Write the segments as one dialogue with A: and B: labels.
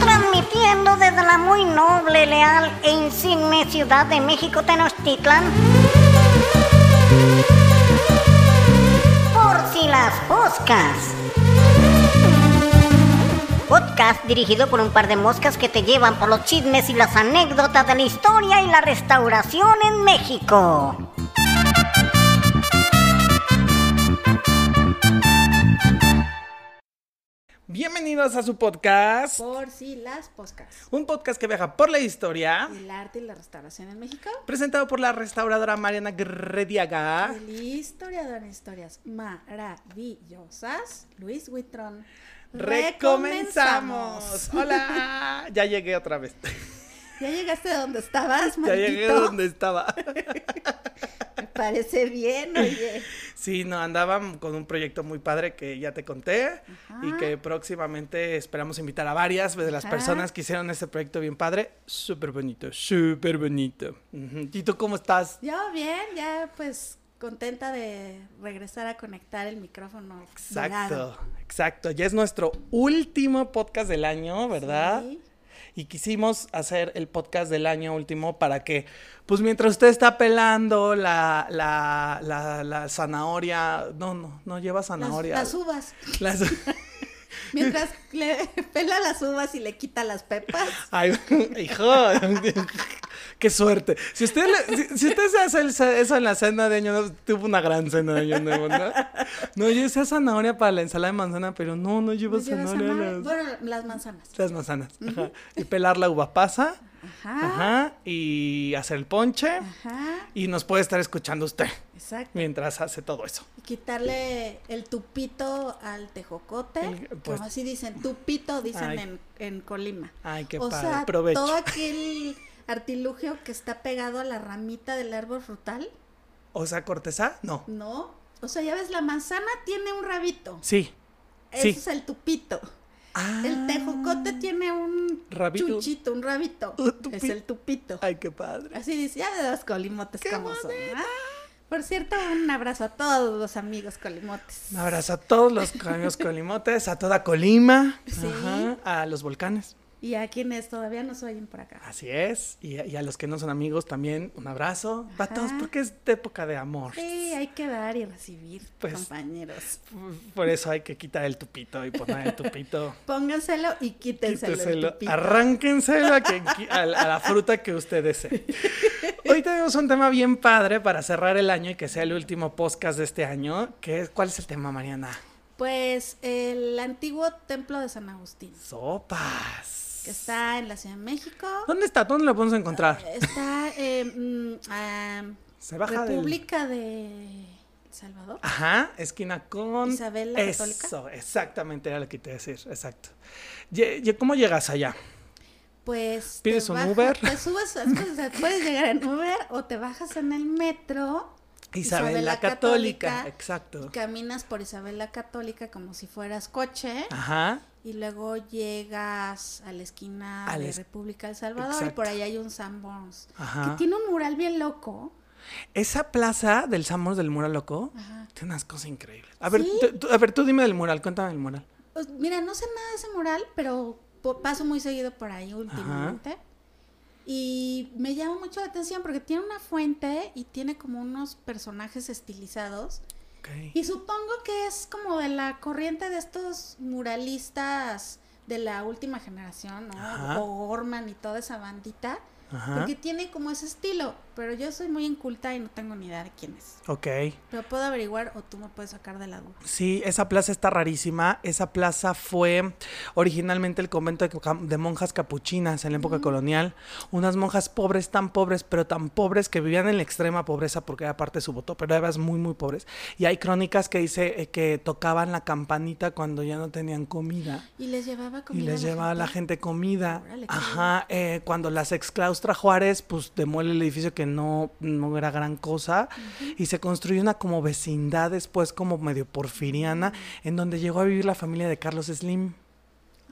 A: Transmitiendo desde la muy noble, leal e insigne ciudad de México, Tenochtitlan. Por si las poscas. Podcast dirigido por un par de moscas que te llevan por los chismes y las anécdotas de la historia y la restauración en México.
B: Bienvenidos a su podcast.
C: Por si las poscas.
B: Un podcast que viaja por la historia.
C: El arte y la restauración en México.
B: Presentado por la restauradora Mariana Grediaga.
C: El historiador en historias maravillosas, Luis Huitrón.
B: Recomenzamos. Hola. Ya llegué otra vez.
C: ¿Ya llegaste a donde estabas,
B: Ya llegué a donde estaba.
C: Me parece bien, oye.
B: Sí, no, andaba con un proyecto muy padre que ya te conté y
C: Ajá.
B: que próximamente esperamos invitar a varias de las
C: Ajá.
B: personas que hicieron este proyecto bien padre. Súper bonito, súper bonito. ¿Y tú cómo estás?
C: Yo bien, ya pues contenta de regresar a conectar el micrófono.
B: Exacto, exacto. Ya es nuestro último podcast del año, ¿verdad?
C: Sí.
B: Y quisimos hacer el podcast del año último para que, pues mientras usted está pelando la, la, la, la zanahoria, no, no, no lleva
C: Las,
B: zanahoria.
C: las uvas.
B: Las-
C: Mientras le pela las uvas y le quita las pepas.
B: Ay, hijo, qué suerte. Si usted, le- si, si usted se hace el- eso en la cena de año nuevo, tuvo una gran cena de año nuevo, ¿no? No, yo usé zanahoria para la ensalada de manzana, pero no, no lleva
C: No lleva
B: zanahoria.
C: zanahoria.
B: las-
C: Bueno, las manzanas.
B: Las manzanas. Ajá. Y pelar la uva pasa.
C: Ajá.
B: Ajá. Y hacer el ponche.
C: Ajá.
B: Y nos puede estar escuchando usted
C: Exacto.
B: mientras hace todo eso.
C: Y quitarle el tupito al tejocote.
B: El- pues-
C: como así dicen, tupito dicen
B: Ay.
C: en, en Colima.
B: Ay, qué
C: o
B: padre.
C: sea,
B: Provecho.
C: todo aquel artilugio que está pegado a la ramita del árbol frutal,
B: O sea, corteza, no.
C: ¿no? O sea, ya ves, la manzana tiene un rabito.
B: Sí.
C: Eso
B: Sí.
C: es el tupito.
B: Ah.
C: El tejocote tiene un
B: Rabito.
C: chuchito, un rabito. Es el tupito.
B: Ay, qué padre.
C: Así dice, ya de los colimotes
B: ¡Qué
C: como son. ¿ah? Por cierto, un abrazo a todos los amigos colimotes.
B: Un abrazo a todos los amigos colimotes, a toda Colima,
C: Sí.
B: ajá, a los volcanes.
C: Y a quienes todavía nos oyen por acá.
B: Así es. Y, a- y a los que no son amigos también, un abrazo. Para todos,
C: Ajá.
B: porque es de época de amor.
C: Sí, hay que dar y recibir,
B: Pues-
C: compañeros.
B: Por eso hay que quitar el tupito y poner el tupito.
C: Pónganselo y quítenselo. el
B: Quíteselo,
C: tupito.
B: arránquenselo a, que- a, a la fruta que usted desee. Hoy tenemos un tema bien padre para cerrar el año y que sea el último podcast de este año. Que es, ¿Cuál es el tema, Mariana?
C: Pues el antiguo templo de San Agustín,
B: Sopas.
C: Que está en la Ciudad de México.
B: ¿Dónde está? ¿Dónde lo podemos encontrar?
C: Está en
B: Se baja del-
C: República de El Salvador.
B: Ajá, esquina con...
C: Isabel la
B: Eso,
C: Católica.
B: exactamente, era lo que te iba a decir, exacto. ¿Cómo llegas allá?
C: Pues
B: ¿Pides un
C: baja-
B: Uber?
C: Te subes, puedes llegar en Uber o te bajas en el metro.
B: Isabel, la Católica,
C: Católica.
B: exacto.
C: Caminas por Isabel la Católica como si fueras coche.
B: Ajá,
C: Y luego llegas a la esquina de
B: es-
C: República del Salvador y por ahí hay un Sanborns que tiene un mural bien loco.
B: esa plaza del Samos del Mural Loco
C: Ajá.
B: tiene unas cosas increíbles. A ver,
C: ¿Sí?
B: tú- a ver, tú dime del mural, cuéntame del mural.
C: Pues, mira, no sé nada de ese mural, pero paso muy seguido por ahí últimamente. Y me llama mucho la atención porque tiene una fuente y tiene como unos personajes estilizados. Y supongo que es como de la corriente de estos muralistas de la última generación, ¿no?
B: Ajá.
C: O Gorman y toda esa bandita.
B: Ajá.
C: Porque tiene como ese estilo, pero yo soy muy inculta y no tengo ni idea de quién es.
B: Ok.
C: Pero puedo averiguar o tú me puedes sacar de la duda.
B: Sí, esa plaza está rarísima. Esa plaza fue originalmente el convento de, de monjas capuchinas en la época colonial. Unas monjas pobres, tan pobres, pero tan pobres que vivían en la extrema pobreza porque era parte de su voto, pero eran muy, muy pobres. Y hay crónicas que dice eh, que tocaban la campanita cuando ya no tenían comida.
C: Y les llevaba
B: Y
C: comida.
B: les llevaba a la gente comida.
C: Órale,
B: Ajá, eh, cuando las exclaustra Juárez, pues demuele el edificio que no, no era gran cosa. Y se construyó una como vecindad después, como medio porfiriana, en donde llegó a vivir la familia de Carlos Slim.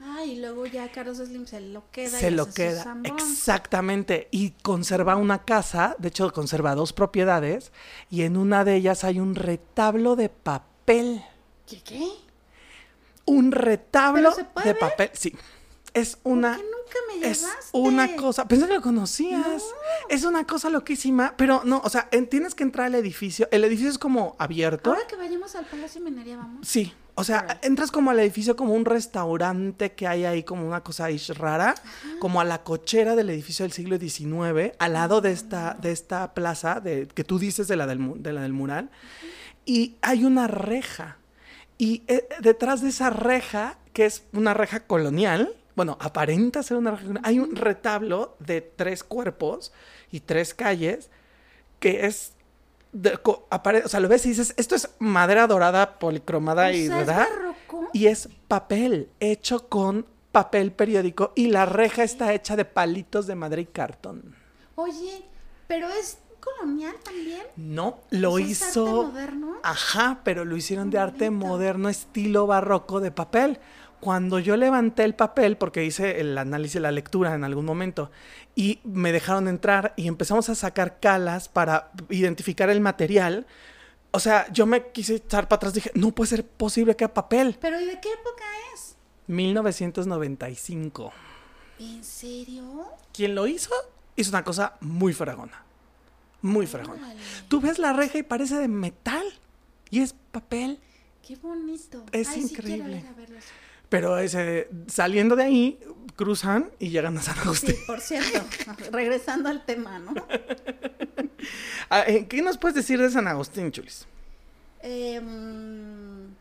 C: Ah, y luego ya Carlos Slim se lo queda.
B: se
C: y
B: lo queda. Exactamente. Y conserva una casa, de hecho conserva dos propiedades, y en una de ellas hay un retablo de papel.
C: ¿Qué qué?
B: un retablo
C: ¿Pero se puede
B: de
C: ver?
B: papel. Sí. Es una.
C: ¿Por qué nunca me
B: Es una cosa. Pensé que lo conocías. Es una cosa loquísima. Pero no, o sea, en- tienes que entrar al edificio. El edificio es como abierto.
C: Ahora que vayamos al Palacio de Minería, vamos.
B: Sí. O sea, entras como al edificio como un restaurante que hay ahí como una cosa ahí rara, como a la cochera del edificio del siglo XIX, al lado de esta, de esta plaza de, que tú dices de la del, de la del mural, y hay una reja. Y eh, detrás de esa reja, que es una reja colonial, bueno, aparenta ser una colonial, hay un retablo de tres cuerpos y tres calles que es de- co- apare- o sea, lo ves y dices, esto es madera dorada policromada y
C: sea, ¿es
B: ¿verdad?
C: barroco?
B: Y es papel hecho con papel periódico y la reja está hecha de palitos de madera y cartón.
C: Oye, pero es colonial también.
B: No, lo
C: ¿es
B: hizo.
C: arte moderno?
B: Ajá, pero lo hicieron de arte moderno, estilo barroco de papel. Cuando yo levanté el papel, porque hice el análisis, la lectura en algún momento, y me dejaron entrar y empezamos a sacar calas para identificar el material. O sea, yo me quise echar para atrás, dije, no puede ser posible que papel.
C: Pero ¿y de qué época es?
B: 1995.
C: ¿En serio?
B: Quien lo hizo, hizo una cosa muy fregona. Muy fregona.
C: Órale.
B: Tú ves la reja y parece de metal. Y es papel.
C: Qué bonito.
B: Es
C: Ay,
B: increíble. Pero ese, saliendo de ahí, cruzan y llegan a San Agustín.
C: Sí, por cierto, regresando al tema, ¿no?
B: Ah, eh, ¿Qué nos puedes decir de San Agustín, Chulis?
C: Em,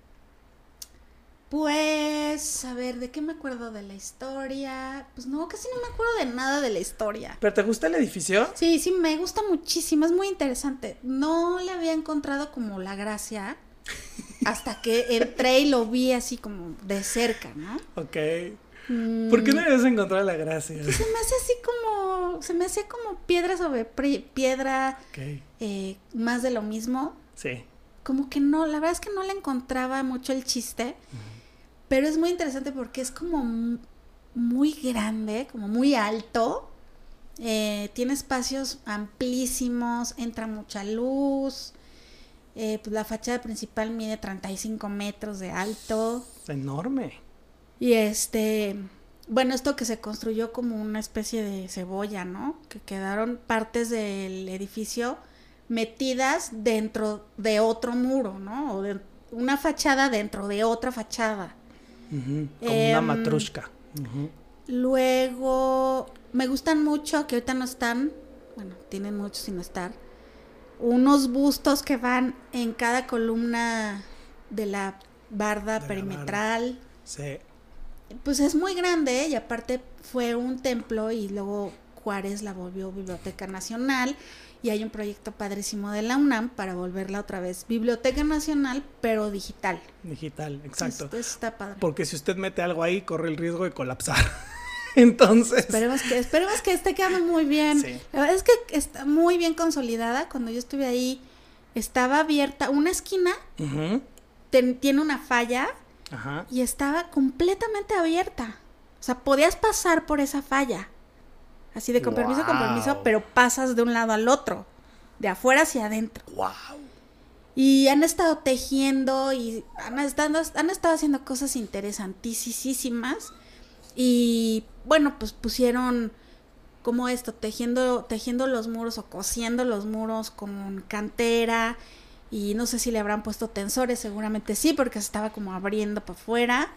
C: pues, a ver, ¿de qué me acuerdo de la historia? Pues no, casi no me acuerdo de nada de la historia.
B: ¿Pero te gusta el edificio?
C: Sí, sí, me gusta muchísimo, es muy interesante. No le había encontrado como la gracia hasta que entré y lo vi así como de cerca, ¿no?
B: Ok.
C: Mm,
B: ¿Por qué no debes encontrar la gracia?
C: Se me hace así como, se me hacía como piedra sobre piedra, eh, más de lo mismo.
B: Sí.
C: Como que no, la verdad es que no le encontraba mucho el chiste, pero es muy interesante porque es como muy grande, como muy alto, eh, tiene espacios amplísimos, entra mucha luz, eh, pues la fachada principal mide 35 metros de alto.
B: Enorme.
C: Y este, bueno, esto que se construyó como una especie de cebolla, ¿no? Que quedaron partes del edificio metidas dentro de otro muro, ¿no? O de una fachada dentro de otra fachada.
B: Como una
C: Em,
B: matrushka. Ujú.
C: Luego, me gustan mucho, que ahorita no están, bueno, tienen mucho sin estar, unos bustos que van en cada columna de la barda
B: De la
C: perimetral.
B: Sí.
C: Pues es muy grande y aparte fue un templo y luego Juárez la volvió Biblioteca Nacional y hay un proyecto padrísimo de la UNAM para volverla otra vez Biblioteca Nacional pero digital.
B: Digital, exacto.
C: Esto está padre.
B: Porque si usted mete algo ahí, corre el riesgo de colapsar. Entonces.
C: Esperemos que, esperemos que esté quedando muy bien.
B: Sí.
C: La verdad es que está muy bien consolidada. Cuando yo estuve ahí, estaba abierta. Una esquina ten- tiene una falla
B: Ajá.
C: y estaba completamente abierta. O sea, podías pasar por esa falla. Así de con permiso, con permiso, pero pasas de un lado al otro. De afuera hacia adentro.
B: Wow.
C: Y han estado tejiendo y han estado, han estado haciendo cosas interesantísimas. Y bueno, pues pusieron como esto, tejiendo, tejiendo los muros o cosiendo los muros con cantera. Y no sé si le habrán puesto tensores, seguramente sí, porque se estaba como abriendo para afuera.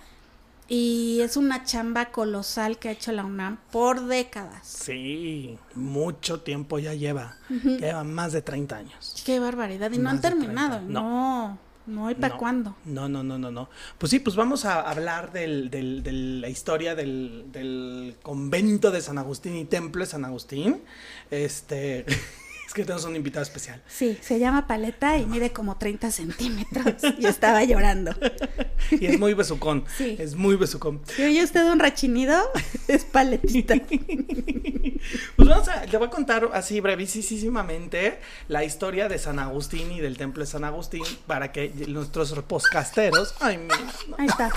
C: Y es una chamba colosal que ha hecho la UNAM por décadas.
B: Sí, mucho tiempo ya lleva. Lleva más de 30 años.
C: Qué barbaridad. Y no han terminado.
B: 30.
C: No, no hay para
B: No,
C: cuándo.
B: No, no, no, no, no. Pues sí, pues vamos a hablar del, del- de la historia del, del convento de San Agustín y templo de San Agustín. Este, es que tenemos un invitado especial.
C: Sí, se llama Paleta y mide como 30 centímetros. Y estaba llorando.
B: Y es muy besucón.
C: Sí.
B: Es muy besucón.
C: Si oye usted un rachinido, es paletita.
B: Pues vamos a, le voy a contar así brevísimamente la historia de San Agustín y del templo de San Agustín para que nuestros podcasteros. Ay, mira. no.
C: Ahí está.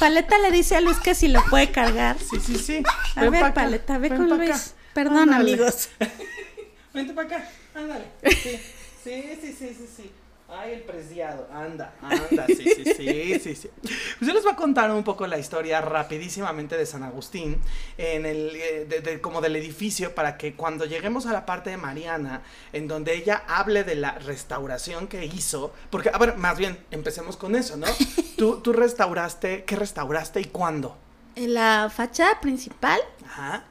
C: Paleta le dice a Luis que si lo puede cargar.
B: Sí, sí, sí.
C: A
B: Ven
C: ver, Paleta, ve
B: ven
C: con Luis.
B: acá.
C: Perdón,
B: Ándale.
C: amigos.
B: Vente para acá, ándale. Sí, sí, sí, sí, sí. sí. Ay, el preciado. Anda, anda, sí, sí, sí, sí, sí. Pues yo les voy a contar un poco la historia rapidísimamente de San Agustín, en el, eh, de- de- como del edificio, para que cuando lleguemos a la parte de Mariana, en donde ella hable de la restauración que hizo, porque, a ver, más bien, empecemos con eso, ¿no? Tú, tú restauraste, ¿qué restauraste y cuándo?
C: En la fachada principal
B: Ajá,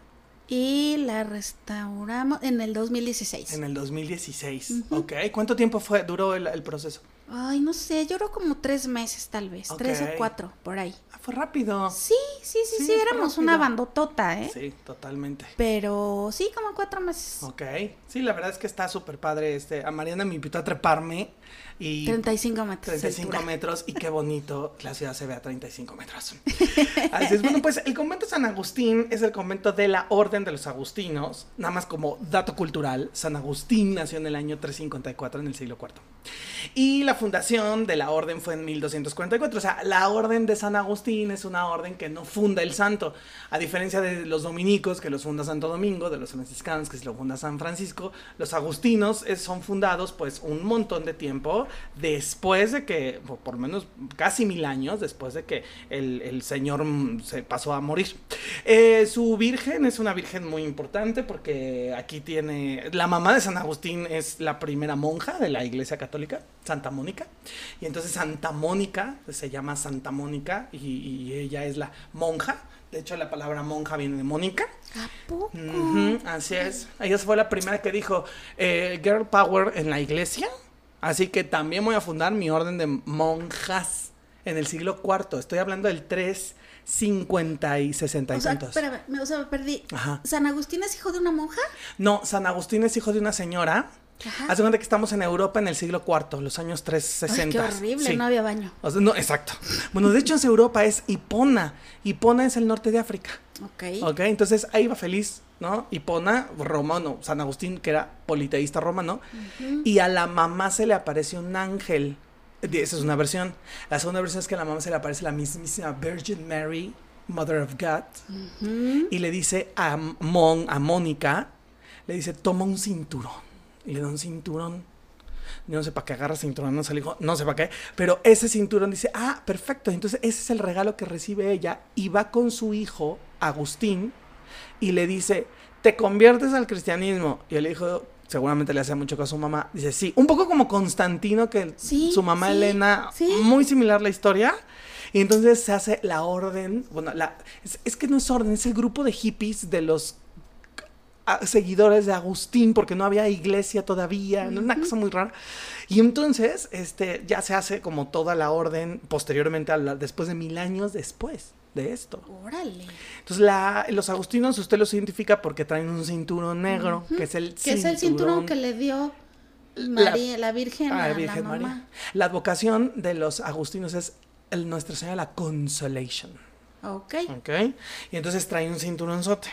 C: y la restauramos en el 2016.
B: en el 2016, ¿ok? ¿Cuánto tiempo fue, duró el, el proceso?
C: Ay, no sé, creo como tres meses tal vez, tres o cuatro, por ahí.
B: Ah, fue rápido.
C: Sí, sí, sí,
B: Sí,
C: éramos una bandotota, ¿eh?
B: Sí, totalmente.
C: Pero sí, como cuatro meses.
B: Ok, sí, la verdad es que está súper padre. Este, a Mariana me invitó a treparme y
C: 35 metros. de
B: 35
C: altura.
B: metros y qué bonito la ciudad se ve a 35 metros. Así es, bueno, pues el convento San Agustín es el convento de la Orden de los Agustinos. Nada más como dato cultural, San Agustín nació en el año 354 en el siglo IV. Y la fundación de la orden fue en 1244. O sea, la orden de San Agustín es una orden que no funda el santo. A diferencia de los dominicos, que los funda Santo Domingo, de los franciscanos, que se lo funda San Francisco, los agustinos eh, son fundados pues un montón de tiempo después de que, por, menos casi mil años después de que el, el señor se pasó a morir. Eh, su virgen es una virgen muy importante porque aquí tiene, la mamá de San Agustín es la primera monja de la iglesia católica, Santa Mónica. Y entonces Santa Mónica se llama Santa Mónica y, y ella es la monja. De hecho, la palabra monja viene de Mónica.
C: ¿A poco?
B: Ujú, así es. Ella fue la primera que dijo eh, Girl Power en la iglesia. Así que también voy a fundar mi orden de monjas en el siglo IV. Estoy hablando del 350 y 60 y
C: O sea,
B: tantos.
C: espérame, me, o sea, me perdí.
B: Ajá.
C: ¿San Agustín es hijo de una monja?
B: No, San Agustín es hijo de una señora.
C: Ajá.
B: Haz de cuenta que estamos en Europa en el siglo IV, los años 360.
C: Ay, qué horrible,
B: Sí.
C: no había baño.
B: O sea, no, exacto. Bueno, de hecho, en Europa es Hipona. Hipona es el norte de África.
C: Ok.
B: Ok, entonces ahí va feliz, ¿no? Hipona, romano, San Agustín, que era politeísta romano, y a la mamá se le aparece un ángel. Esa es una versión. La segunda versión es que a la mamá se le aparece la mismísima Virgin Mary, Mother of God, y le dice a Mon, a Mónica, le dice, toma un cinturón. Y le da un cinturón. Yo no sé para qué agarra cinturón, no se le dijo, no sé para qué, pero ese cinturón dice, ah, perfecto, entonces ese es el regalo que recibe ella y va con su hijo, Agustín, y le dice, te conviertes al cristianismo. Y el hijo seguramente le hace mucho caso a su mamá, dice, sí, un poco como Constantino, que
C: Sí,
B: su mamá
C: sí,
B: Elena,
C: sí.
B: muy similar la historia. Y entonces se hace la orden, bueno, la, es, es que no es orden, es el grupo de hippies de los a- seguidores de Agustín porque no había iglesia todavía, una cosa muy rara. Y entonces, este, ya se hace como toda la orden posteriormente, a la- después de mil años después de esto.
C: Órale.
B: Entonces, la, los agustinos usted los identifica porque traen un cinturón negro, que es el
C: Que es el cinturón que le dio
B: La-
C: María, la, Virgen
B: Ah,
C: la
B: Virgen
C: mamá.
B: María. La advocación de los agustinos es el Nuestra Señora la Consolation.
C: Ok.
B: ¿Ok? Y entonces trae un cinturonzote.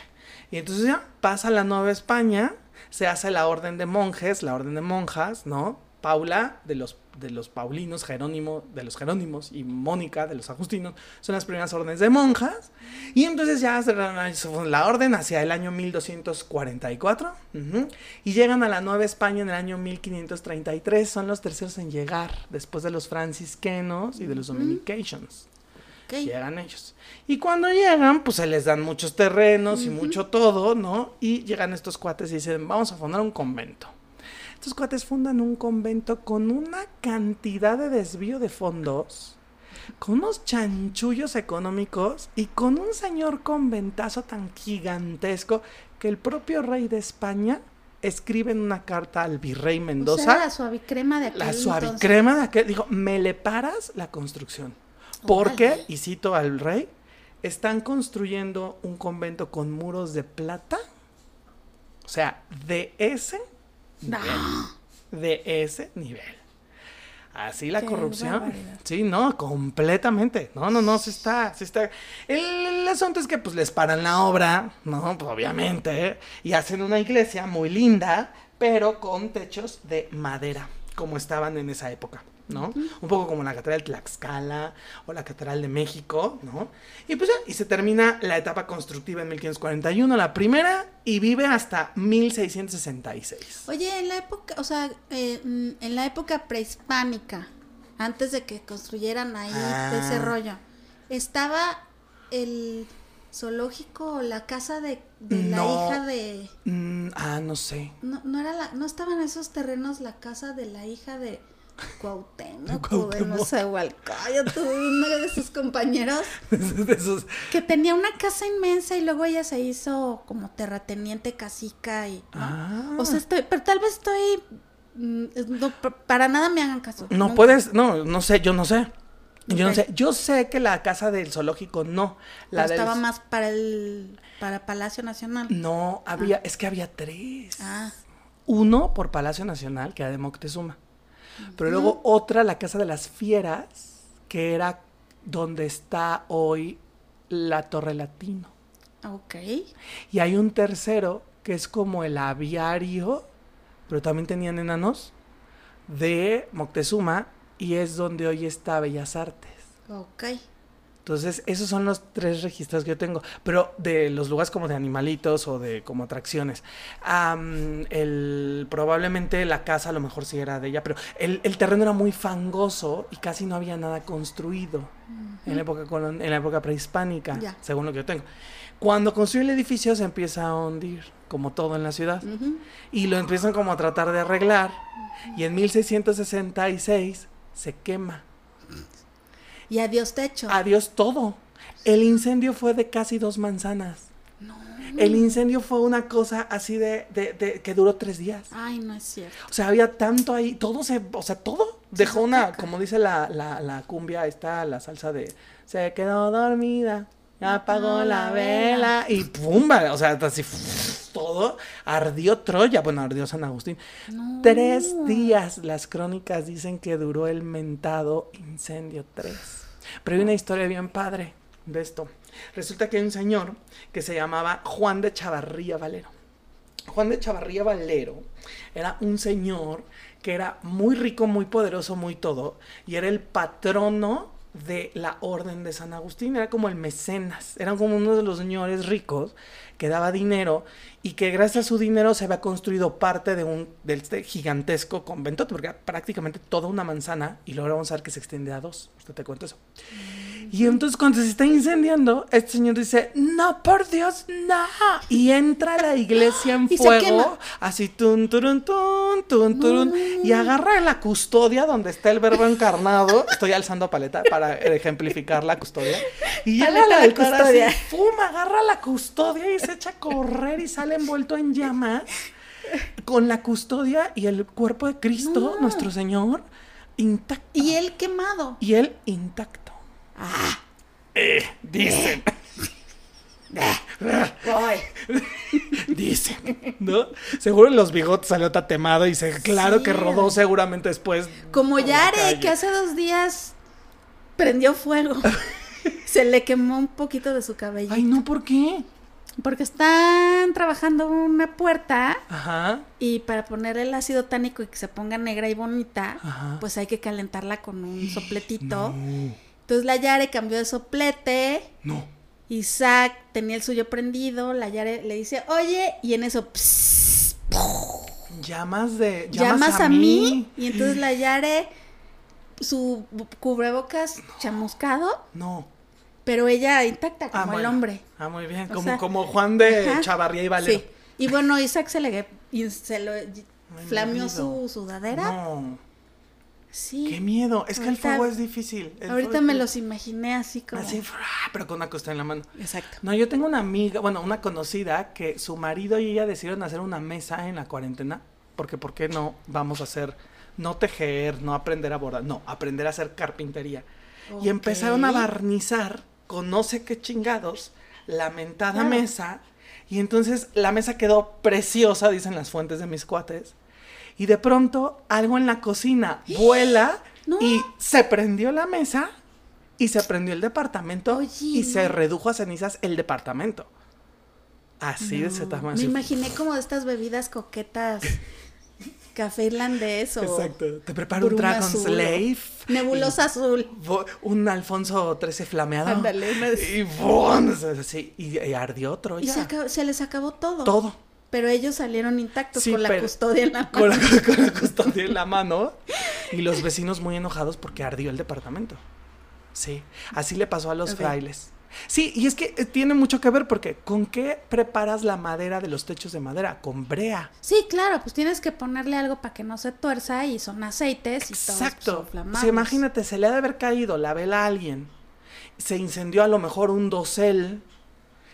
B: Y entonces ya pasa la Nueva España, se hace la orden de monjes, la orden de monjas, ¿no? Paula de los, de los paulinos, Jerónimo de los Jerónimos y Mónica de los agustinos son las primeras órdenes de monjas. Y entonces ya se la orden hacia el año 1244 ujú, y llegan a la Nueva España en el año 1533. Son los terceros en llegar después de los franciscanos y de los dominications
C: ok.
B: llegan ellos. Y cuando llegan, pues se les dan muchos terrenos y mucho todo, ¿no? Y llegan estos cuates y dicen, vamos a fundar un convento. Estos cuates fundan un convento con una cantidad de desvío de fondos, con unos chanchullos económicos y con un señor conventazo tan gigantesco que el propio rey de España escribe en una carta al virrey
C: O
B: Mendoza.
C: sea, la suavicrema de aquel
B: La
C: entonces.
B: suavicrema de aquel, dijo, me le paras la construcción. Porque, y cito al rey, están construyendo un convento con muros de plata. O sea, de ese nivel. De ese nivel. Así la
C: Qué
B: corrupción.
C: barbaridad.
B: Sí, no, completamente. No, no, no, se está, se está. El, el asunto es que pues les paran la obra, ¿no? Pues obviamente. Y hacen una iglesia muy linda, pero con techos de madera, como estaban en esa época. ¿No? Un poco como la Catedral de Tlaxcala o la Catedral de México, ¿no? Y pues ya, y se termina la etapa constructiva en 1541, la primera, y vive hasta 1666.
C: Oye, en la época, o sea, eh, mm, en la época prehispánica, antes de que construyeran ahí
B: Ah.
C: ese rollo, estaba el zoológico o la casa de, de la hija de
B: Mm, ah, no sé.
C: no, no era la, no estaban esos terrenos la casa de la hija de Cuauhtémoc de uno de sus compañeros
B: De esos-
C: que tenía una casa inmensa y luego ella se hizo como terrateniente casica y ¿no?
B: Ah.
C: o sea estoy pero tal vez estoy mm, no, para nada me hagan caso
B: No
C: Nunca.
B: puedes, no, no sé, yo no sé. Yo no sé, yo sé que la casa del zoológico no. La del-
C: estaba más para el para Palacio Nacional
B: No, había, es que había tres.
C: ah
B: Uno por Palacio Nacional, que era de Moctezuma. Pero luego otra, la Casa de las Fieras, que era donde está hoy la Torre Latino.
C: ok
B: Y hay un tercero, que es como el aviario, pero también tenían enanos, de Moctezuma, y es donde hoy está Bellas Artes.
C: ok
B: Entonces, esos son los tres registros que yo tengo. Pero de los lugares como de animalitos o de como atracciones. Am, el, probablemente la casa a lo mejor sí era de ella, pero el, el terreno era muy fangoso y casi no había nada construido en, la época colon- en la época prehispánica, según lo que yo tengo. Cuando construye el edificio se empieza a hundir, como todo en la ciudad. Y lo empiezan como a tratar de arreglar. Y en 1666 se quema.
C: Y adiós techo
B: Adiós todo. El incendio fue de casi dos manzanas. El incendio fue una cosa así de, de- de- que duró tres días.
C: ay no es cierto
B: O sea, había tanto ahí, todo se, o sea, todo dejó
C: se
B: una, como dice la, la, la cumbia, está la salsa de se quedó dormida, apagó la vela y pumba, o sea, así todo ardió Troya, bueno, ardió San Agustín.
C: No.
B: Tres días, las crónicas dicen que duró el mentado incendio tres. Pero hay una historia bien padre de esto. Resulta que hay un señor que se llamaba Juan de Chavarría Valero. Juan de Chavarría Valero era un señor que era muy rico, muy poderoso, muy todo, y era el patrono de la orden de San Agustín, era como el mecenas, era como uno de los señores ricos que daba dinero y que gracias a su dinero se había construido parte de un este gigantesco convento, porque era prácticamente toda una manzana, y luego vamos a ver que se extiende a dos, usted te cuento eso. Y entonces cuando se está incendiando, este señor dice, no, por Dios, no. Y entra a la iglesia en fuego, así, tun, turun, tun, tun, turun, y agarra la custodia donde está el verbo encarnado. Estoy alzando paleta para ejemplificar la custodia. Y llega la
C: de
B: altar así,
C: custodia.
B: pum, agarra la custodia y se echa a correr y sale envuelto en llamas con la custodia y el cuerpo de Cristo,
C: No.
B: nuestro Señor, intacto.
C: y él quemado
B: Y él intacto. Eh, dicen. Dicen, ¿no? Seguro en los bigotes salió tatemado y se, claro
C: Sí.
B: que rodó seguramente después.
C: Como Yare, que hace dos días prendió fuego. Se le quemó un poquito de su cabello.
B: Ay, no, ¿por qué?
C: Porque están trabajando una puerta
B: Ajá.
C: y para poner el ácido tánico y que se ponga negra y bonita,
B: Ajá.
C: pues hay que calentarla con un sopletito.
B: No,
C: Entonces la Yare cambió de soplete.
B: no.
C: Isaac tenía el suyo prendido. La Yare le dice, oye, y en eso, pss,
B: Llamas de.
C: llamas, a, mí. Y entonces la Yare, su cubrebocas chamuscado,
B: No.
C: pero ella intacta como
B: Ah,
C: el
B: bueno.
C: hombre.
B: Ah, muy bien. Como,
C: sea,
B: como Juan de
C: Ajá.
B: Chavarría y Valero.
C: Sí. Y bueno, Isaac se le se lo flameó su sudadera.
B: No.
C: Sí.
B: Qué miedo. Es que el fuego es difícil. El
C: Ahorita me
B: es-
C: los imaginé así como.
B: Así, pero con una costa en la mano.
C: Exacto.
B: No, yo tengo una amiga, bueno, una conocida que su marido y ella decidieron hacer una mesa en la cuarentena. Porque, ¿por qué no vamos a hacer, no tejer, no aprender a bordar, no, aprender a hacer carpintería? Y empezaron a barnizar con no sé qué chingados la mentada
C: Claro.
B: mesa. Y entonces la mesa quedó preciosa, dicen las fuentes de mis cuates. Y de pronto algo en la cocina vuela
C: No.
B: y se prendió la mesa y se prendió el departamento
C: Oye,
B: y se redujo a cenizas el departamento. Así de ese tamaño.
C: Me imaginé como de estas bebidas coquetas Café irlandés o
B: Exacto. Te preparo un Dragon Slave.
C: Nebulosa azul.
B: y Un Alfonso 13 flameado.
C: Ándale,
B: Y, y, y ardió
C: Y
B: Troya.
C: se, acabó- se les acabó todo.
B: Todo.
C: Pero ellos salieron intactos
B: Sí,
C: con la custodia en la
B: Con
C: mano.
B: la, con la custodia en la mano. Y los vecinos muy enojados porque ardió el departamento. Sí. Así le pasó a los frailes. Sí, y es que eh, tiene mucho que ver porque ¿con qué preparas la madera de los techos de madera? Con brea.
C: Sí, claro, pues tienes que ponerle algo para que no se tuerza y son aceites y pues,
B: Exacto. sea, imagínate, se le ha de haber caído la vela a alguien. Se incendió a lo mejor un dosel.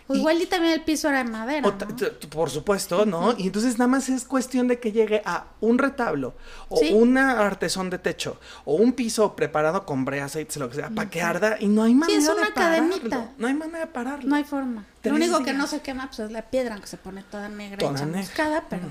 C: O
B: y-
C: igual y también el piso era de madera. ¿no?
B: por supuesto, ¿no? Y entonces nada más es cuestión de que llegue a un retablo o
C: Sí.
B: una artesón de techo o un piso preparado con brea, aceites, lo que sea, para que arda y no hay manera
C: es
B: de
C: una
B: pararlo.
C: cadenita.
B: No hay manera de pararlo.
C: No hay forma. Lo único que
B: días.
C: no se quema pues, es la piedra, aunque se pone toda negra
B: Toda
C: y
B: negra.
C: pero...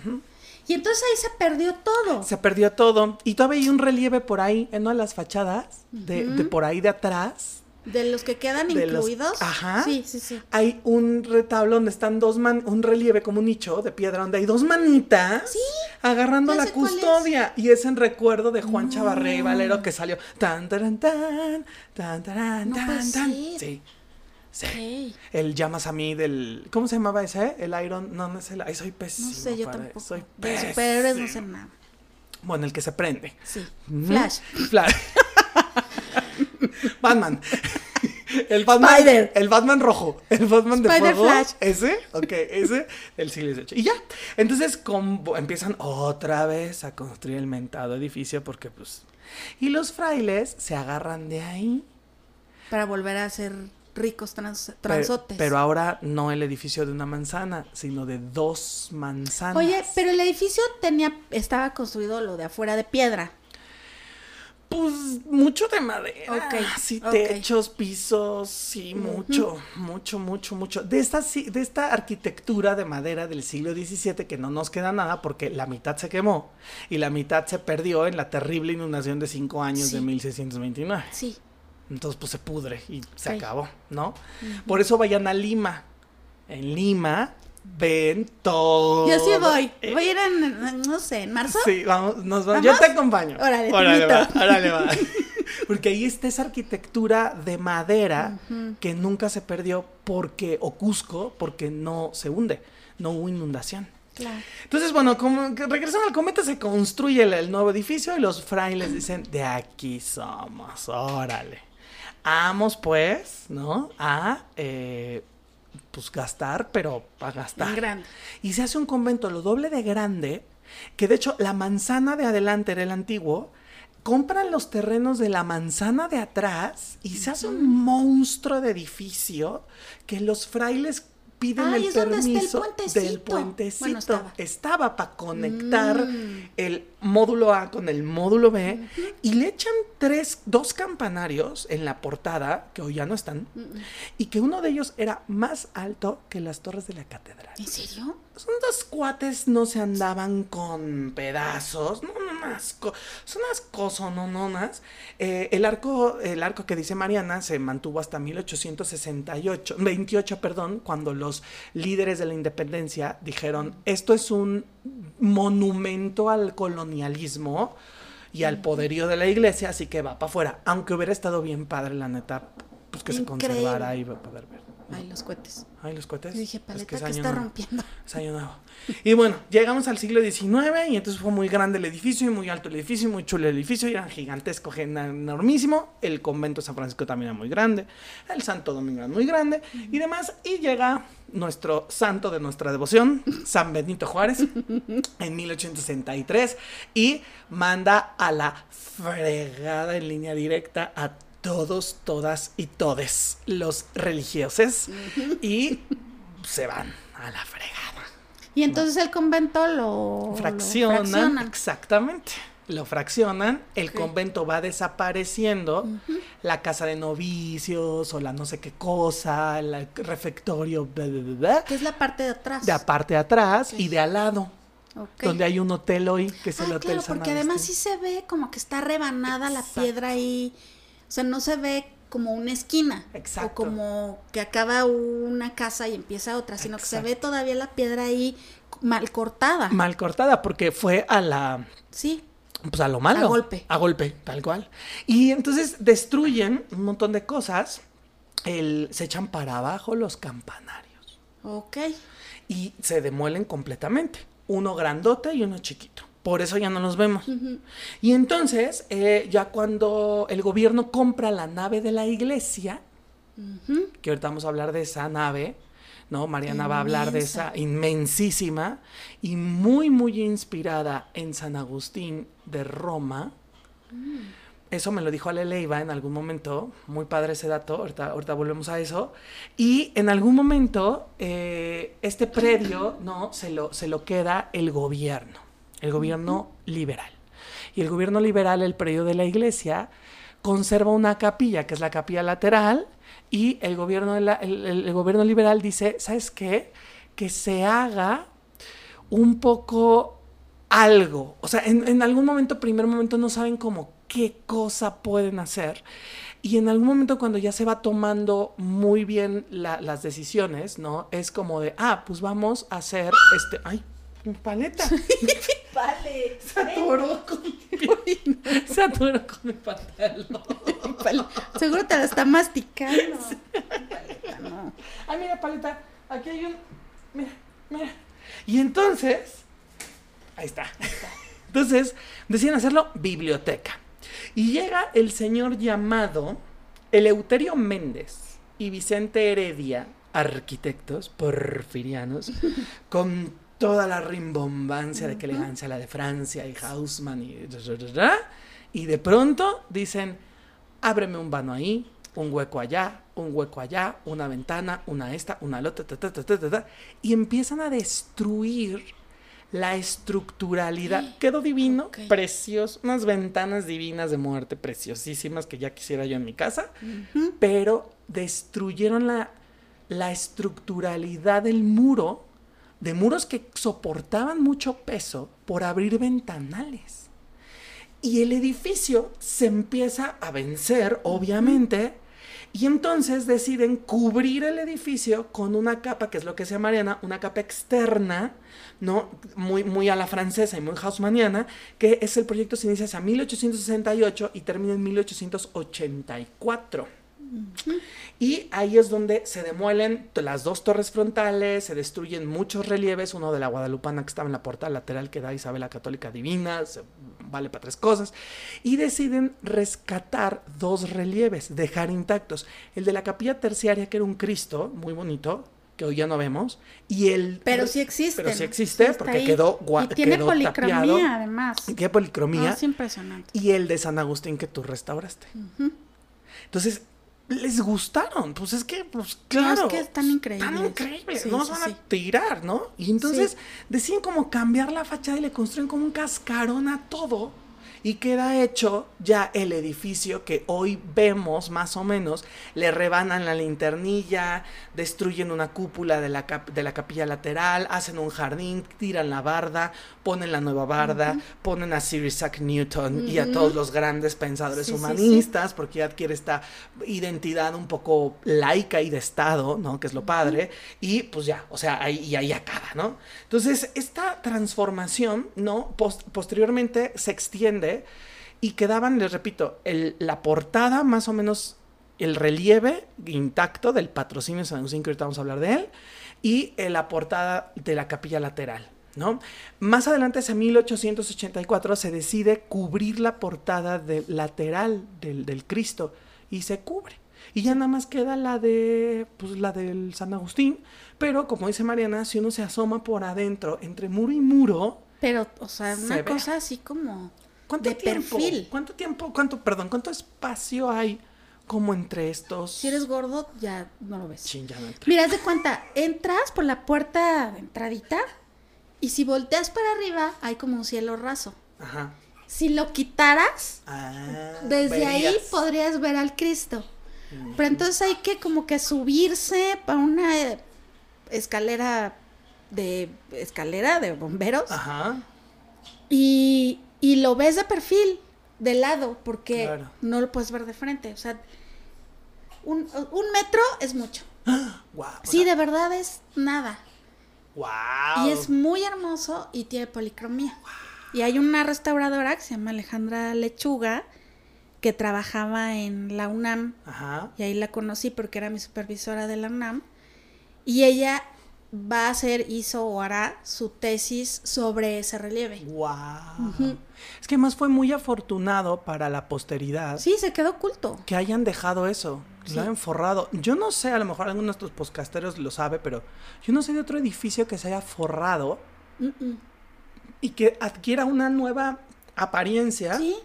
C: Y entonces ahí se perdió todo.
B: Se perdió todo. Y todavía hay un relieve por ahí, en una de las fachadas, de, de por ahí de atrás.
C: De los que quedan
B: De los-
C: incluidos.
B: Ajá.
C: Sí, sí, sí.
B: Hay un retablo donde están dos man, un relieve como un nicho de piedra donde hay dos manitas
C: Sí,
B: agarrando la
C: es.
B: custodia. Y es en recuerdo de Juan Chavarré y Valero que salió tan tan tan tan tan
C: No
B: tan tan. Sí. Sí.
C: Ok.
B: El llamas a mí del ¿cómo se llamaba ese? El Iron, no, no es el, ay, soy pésimo.
C: No sé, yo
B: para-
C: tampoco.
B: Soy
C: de superhéroes no sé
B: pésimo.
C: nada.
B: Bueno, el que se prende.
C: Sí. Flash.
B: Flash. Batman. El Batman,
C: Spider.
B: el Batman rojo, el Batman de fuego.
C: Flash.
B: Ese, ok, ese del siglo XVIII. Y ya. Entonces con- empiezan otra vez a construir el mentado edificio porque pues... Y los frailes se agarran de ahí.
C: Para volver a ser ricos trans,
B: Pero,
C: transotes.
B: pero ahora no el edificio de una manzana, sino de dos manzanas.
C: Oye, pero el edificio tenía, estaba construido lo de afuera de piedra.
B: Pues mucho de madera.
C: Ok,
B: Sí, techos, pisos, sí, mucho, mucho, mucho, mucho. De esta, sí- de esta arquitectura de madera del siglo XVII que no nos queda nada porque la mitad se quemó y la mitad se perdió en la terrible inundación de cinco años de
C: Sí.
B: 1629.
C: Sí.
B: Entonces, pues se pudre y se acabó, ¿no? Por eso vayan a Lima. En Lima ven todo.
C: Yo sí voy.
B: Eh,
C: Voy a ir en, no sé, en marzo.
B: Sí, vamos, nos vamos.
C: ¿Vamos?
B: Yo te acompaño.
C: Órale, te
B: órale, va, órale, va. Porque ahí está esa arquitectura de madera que nunca se perdió porque, o Cusco, porque no se hunde, no hubo inundación.
C: Claro.
B: Entonces, bueno, como que regresando al cometa, se construye el, el nuevo edificio y los frailes dicen, de aquí somos, órale. Vamos, pues, ¿no? A, eh, pues, gastar, pero a gastar.
C: Grande.
B: Y se hace un convento lo doble de grande, que de hecho la manzana de adelante era el antiguo, compran los terrenos de la manzana de atrás y se hace un monstruo de edificio que los frailes piden
C: Ay,
B: el
C: es donde está el
B: permiso
C: puentecito.
B: del puentecito.
C: Bueno, estaba.
B: estaba para conectar
C: Mm.
B: el módulo A con el módulo B y le echan tres, dos campanarios en la portada que hoy ya no están y que uno de ellos era más alto que las torres de la catedral.
C: ¿En serio?
B: Son dos cuates, no se andaban con pedazos, no, no, unas son unas cosas, no, no, unas. Eh, el arco, el arco que dice Mariana se mantuvo hasta 1868, 28, perdón, cuando los líderes de la independencia dijeron, esto es un monumento al colonialismo y al poderío de la iglesia, así que va para afuera. Aunque hubiera estado bien padre, la neta, pues que se conservara ahí para poder ver.
C: Ay, los cohetes.
B: Ay, los cohetes.
C: Dije,
B: Es
C: paleta,
B: que es
C: que
B: año
C: está
B: nuevo.
C: rompiendo?
B: Es año nuevo. Y bueno, llegamos al siglo XIX y entonces fue muy grande el edificio y muy alto el edificio y muy chulo el edificio y era gigantesco, enormísimo. El convento de San Francisco también era muy grande. El Santo Domingo era muy grande y demás. Y llega nuestro santo de nuestra devoción, San Benito Juárez, en 1863 y manda a la fregada en línea directa a todos, todas y todes los religiosos y se van a la fregada.
C: Y entonces el convento lo lo
B: Fraccionan, exactamente. Lo fraccionan, el convento va desapareciendo, la casa de novicios o la no sé qué cosa, el refectorio, bla, bla,
C: Que es la parte de atrás.
B: de aparte de atrás y de al lado, donde hay un hotel hoy, que es el
C: Ah,
B: Hotel
C: claro,
B: San
C: porque además sí se ve como que está rebanada la piedra ahí. O sea, no se ve como una esquina.
B: Exacto.
C: O como que acaba una casa y empieza otra, sino que se ve todavía la piedra ahí mal cortada.
B: mal cortada porque fue a la
C: Sí.
B: pues a lo malo.
C: A golpe.
B: A golpe, tal cual. Y entonces destruyen un montón de cosas. El, se echan para abajo los campanarios.
C: Ok.
B: Y se demuelen completamente. Uno grandote y uno chiquito. Por eso ya no los vemos. Y entonces, eh, ya cuando el gobierno compra la nave de la iglesia, que ahorita vamos a hablar de esa nave, ¿no? Mariana va a hablar de esa inmensísima y muy, muy inspirada en San Agustín de Roma. Eso me lo dijo Ale Leiva en algún momento. Muy padre ese dato. Ahorita, ahorita volvemos a eso. Y en algún momento, eh, este predio, ¿no? Se lo, se lo queda el gobierno. El gobierno liberal. Y el gobierno liberal, el predio de la iglesia, conserva una capilla, que es la capilla lateral. Y el gobierno, de la- el- el- gobierno liberal dice, ¿sabes qué? Que se haga un poco algo. O sea, en, en algún momento, primer momento, no saben como qué cosa pueden hacer. Y en algún momento, cuando ya se va tomando muy bien la- las decisiones, ¿no? Es como de, ah, pues vamos a hacer este. ¡Ay! Mi paleta.
C: Vale.
B: Se atoró con mi, se atoró con mi pantalón.
C: Seguro te la está masticando. Paleta, no.
B: Ay, mira, paleta, aquí hay un. Mira, mira. Y entonces. Ahí está. Entonces, deciden hacerlo biblioteca. Y llega el señor llamado Eleuterio Méndez y Vicente Heredia, arquitectos porfirianos, con toda la rimbombancia de que elegancia la de Francia y Haussmann y. Y de pronto dicen: ábreme un vano ahí, un hueco allá, un hueco allá, una ventana, una esta, una la otra, ta, ta, ta, y empiezan a destruir la estructuralidad. Quedó divino,
C: Ok.
B: precioso, unas ventanas divinas de muerte, preciosísimas que ya quisiera yo en mi casa, pero destruyeron la, la estructuralidad del muro, de muros que soportaban mucho peso por abrir ventanales. Y el edificio se empieza a vencer, obviamente, y entonces deciden cubrir el edificio con una capa, que es lo que se llama Mariana, una capa externa, ¿no? Muy, muy a la francesa y muy haussmanniana, que es el proyecto se inicia hacia 1868 y termina en 1884. Y ahí es donde se demuelen las dos torres frontales, se destruyen muchos relieves, uno de la Guadalupana que estaba en la portada lateral que da Isabel la Católica Divina, se- vale para tres cosas, y deciden rescatar dos relieves, dejar intactos. El de la capilla terciaria, que era un Cristo, muy bonito, que hoy ya no vemos, y el...
C: Pero sí existe.
B: Pero sí existe, porque quedó gua-
C: Y tiene
B: quedó
C: policromía,
B: tapiado.
C: además.
B: Qué policromía
C: Ah, es impresionante.
B: y el de San Agustín que tú restauraste. Entonces, les gustaron. Pues es que, pues claro.
C: es que están increíbles.
B: Están increíbles.
C: Sí,
B: no
C: sí,
B: nos van
C: sí.
B: a tirar, ¿no? Y entonces deciden como cambiar la fachada y le construyen como un cascarón a todo. Y queda hecho ya el edificio que hoy vemos más o menos. Le rebanan la linternilla, destruyen una cúpula de la, cap- de la capilla lateral, hacen un jardín, tiran la barda, ponen la nueva barda, ponen a Sir Isaac Newton y a todos los grandes pensadores
C: Sí, sí, sí.
B: humanistas, porque ya adquiere esta identidad un poco laica y de Estado, ¿no? Que es lo padre. Y pues ya, o sea, ahí, y ahí acaba, ¿no? Entonces, esta transformación, ¿no? Pos- posteriormente se extiende y quedaban, les repito, el- la portada más o menos el relieve intacto del patrocinio de San Agustín, que ahorita vamos a hablar de él, y eh, la portada de la capilla lateral. ¿No? Más adelante, hacia 1884, se decide cubrir la portada del lateral del, del Cristo y se cubre. Y ya nada más queda la de, pues la del San Agustín, pero como dice Mariana, si uno se asoma por adentro, entre muro y muro,
C: Pero, o sea,
B: Se
C: una
B: ve.
C: cosa así como
B: ¿cuánto
C: de
B: tiempo?
C: perfil.
B: ¿Cuánto tiempo, cuánto, perdón, cuánto espacio hay como entre estos?
C: Si eres gordo, ya no lo ves.
B: Chin, ya no.
C: Mira, haz de cuenta, entras por la puerta de entradita y si volteas para arriba hay como un cielo raso.
B: Ajá.
C: Si lo quitaras,
B: Ah,
C: desde ahí podrías ver al Cristo. Pero entonces hay que como que subirse para una eh, escalera de escalera de bomberos
B: Ajá.
C: y, y lo ves de perfil, de lado, porque
B: Claro.
C: no lo puedes ver de frente. O sea, un, un metro es mucho.
B: Wow.
C: Sí, de verdad es nada.
B: ¡Wow!
C: Y es muy hermoso y tiene policromía. Y hay una restauradora que se llama Alejandra Lechuga que trabajaba en la UNAM
B: Ajá.
C: y ahí la conocí porque era mi supervisora de la UNAM y ella va a hacer, hizo o hará su tesis sobre ese relieve.
B: ¡Wow! Es que además fue muy afortunado para la posteridad
C: Sí, se quedó oculto.
B: que hayan dejado eso, que
C: Sí.
B: lo hayan forrado. Yo no sé, a lo mejor alguno de estos podcasteros lo sabe, pero yo no sé de otro edificio que se haya forrado y que adquiera una nueva apariencia.
C: Sí,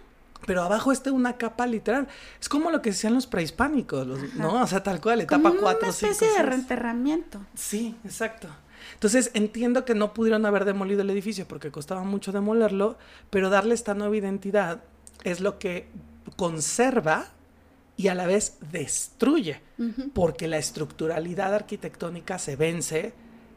B: Pero abajo esté una capa literal. Es como lo que decían los prehispánicos, los- ¿no? O sea, tal cual,
C: como
B: etapa 4,
C: una
B: 5,
C: especie de reenterramiento.
B: Sí, exacto. Entonces entiendo que no pudieron haber demolido el edificio porque costaba mucho demolerlo, pero darle esta nueva identidad es lo que conserva y a la vez destruye, porque la estructuralidad arquitectónica se vence,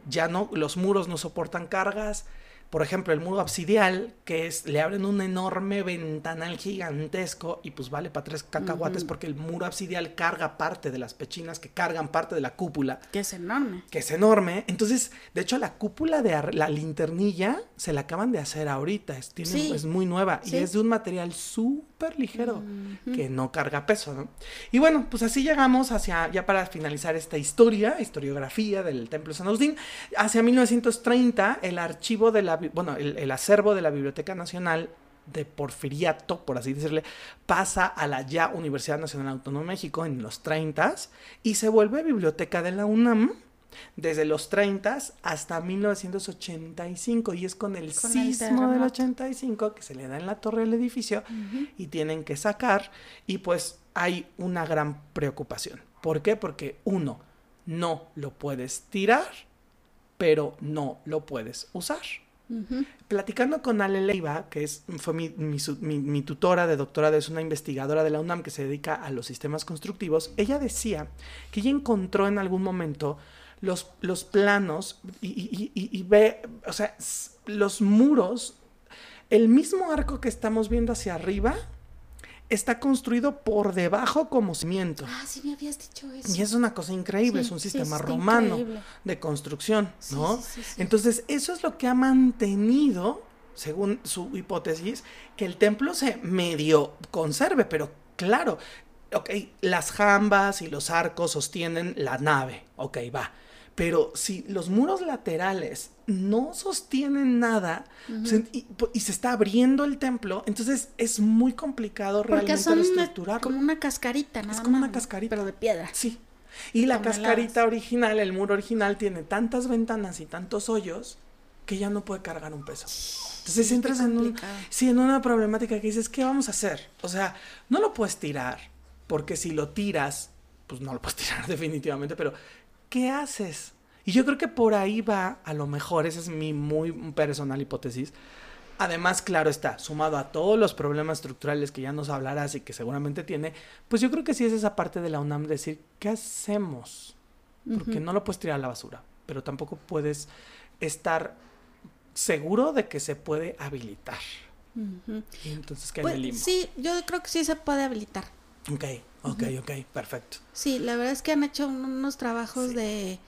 B: ya no, los muros no soportan cargas. Por ejemplo, el muro absidial, que es, le abren un enorme ventanal gigantesco y pues vale para tres cacahuates porque el muro absidial carga parte de las pechinas que cargan parte de la cúpula
C: Que es enorme.
B: que es enorme. Entonces, de hecho, la cúpula de la linternilla se la acaban de hacer ahorita. Es, tiene-
C: Sí.
B: es muy nueva y es de un material súper ligero que no carga peso, ¿no? Y bueno, pues así llegamos hacia, ya para finalizar esta historia, historiografía del Templo San Agustín, hacia 1930, el archivo de la, bueno, el, el acervo de la Biblioteca Nacional de Porfiriato, por así decirle, pasa a la ya Universidad Nacional Autónoma de México en los 30 y se vuelve biblioteca de la UNAM desde los 30 hasta 1985 y es con el
C: Con el
B: sismo del
C: terremoto.
B: 85 que se le da en la torre del edificio y tienen que sacar y pues hay una gran preocupación. ¿Por qué? Porque uno, no lo puedes tirar, pero no lo puedes usar. Platicando con Ale Leiva, que es, fue mi, mi tutora de doctorado, es una investigadora de la UNAM que se dedica a los sistemas constructivos, ella decía que ella encontró en algún momento los, los planos y, y- ve, o sea, los muros, el mismo arco que estamos viendo hacia arriba está construido por debajo como cimiento.
C: Ah, sí me habías dicho eso.
B: Y es una cosa increíble,
C: Sí,
B: es un sistema romano
C: increíble.
B: de construcción, ¿no?
C: sí.
B: Entonces, eso es lo que ha mantenido, según su hipótesis, que el templo se medio conserve, pero claro, ok, las jambas y los arcos sostienen la nave, ok, va. Pero si los muros laterales no sostienen nada y, y se está abriendo el templo, entonces es muy complicado
C: Porque
B: realmente
C: son
B: reestructurarlo.
C: como una cascarita, nada
B: Es como una cascarita.
C: Pero de piedra.
B: Sí. Y la cascarita original, el muro original, tiene tantas ventanas y tantos hoyos que ya no puede cargar un peso. Entonces
C: qué
B: entras en, un, sí, en una problemática que dices, ¿qué vamos a hacer? O sea, no lo puedes tirar, porque si lo tiras, pues no lo puedes tirar definitivamente, pero ¿qué haces? Y yo creo que por ahí va, a lo mejor, esa es mi muy personal hipótesis. Además, claro está, sumado a todos los problemas estructurales que ya nos hablarás y que seguramente tiene, pues yo creo que sí es esa parte de la UNAM decir, ¿qué hacemos? Porque no lo puedes tirar a la basura, pero tampoco puedes estar seguro de que se puede habilitar. Entonces queda
C: Pues,
B: en el limbo.
C: sí, yo creo que sí se puede habilitar.
B: Ok, ok, ok, perfecto.
C: Sí, la verdad es que han hecho un- unos trabajos
B: Sí.
C: de,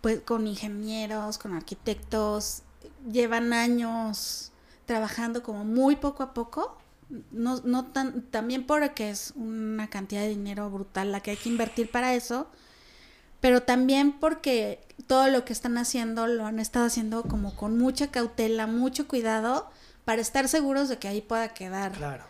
C: pues, con ingenieros, con arquitectos, llevan años trabajando como muy poco a poco, no, no tan, también porque es una cantidad de dinero brutal la que hay que invertir para eso, pero también porque todo lo que están haciendo lo han estado haciendo como con mucha cautela, mucho cuidado, para estar seguros de que ahí pueda quedar
B: Claro,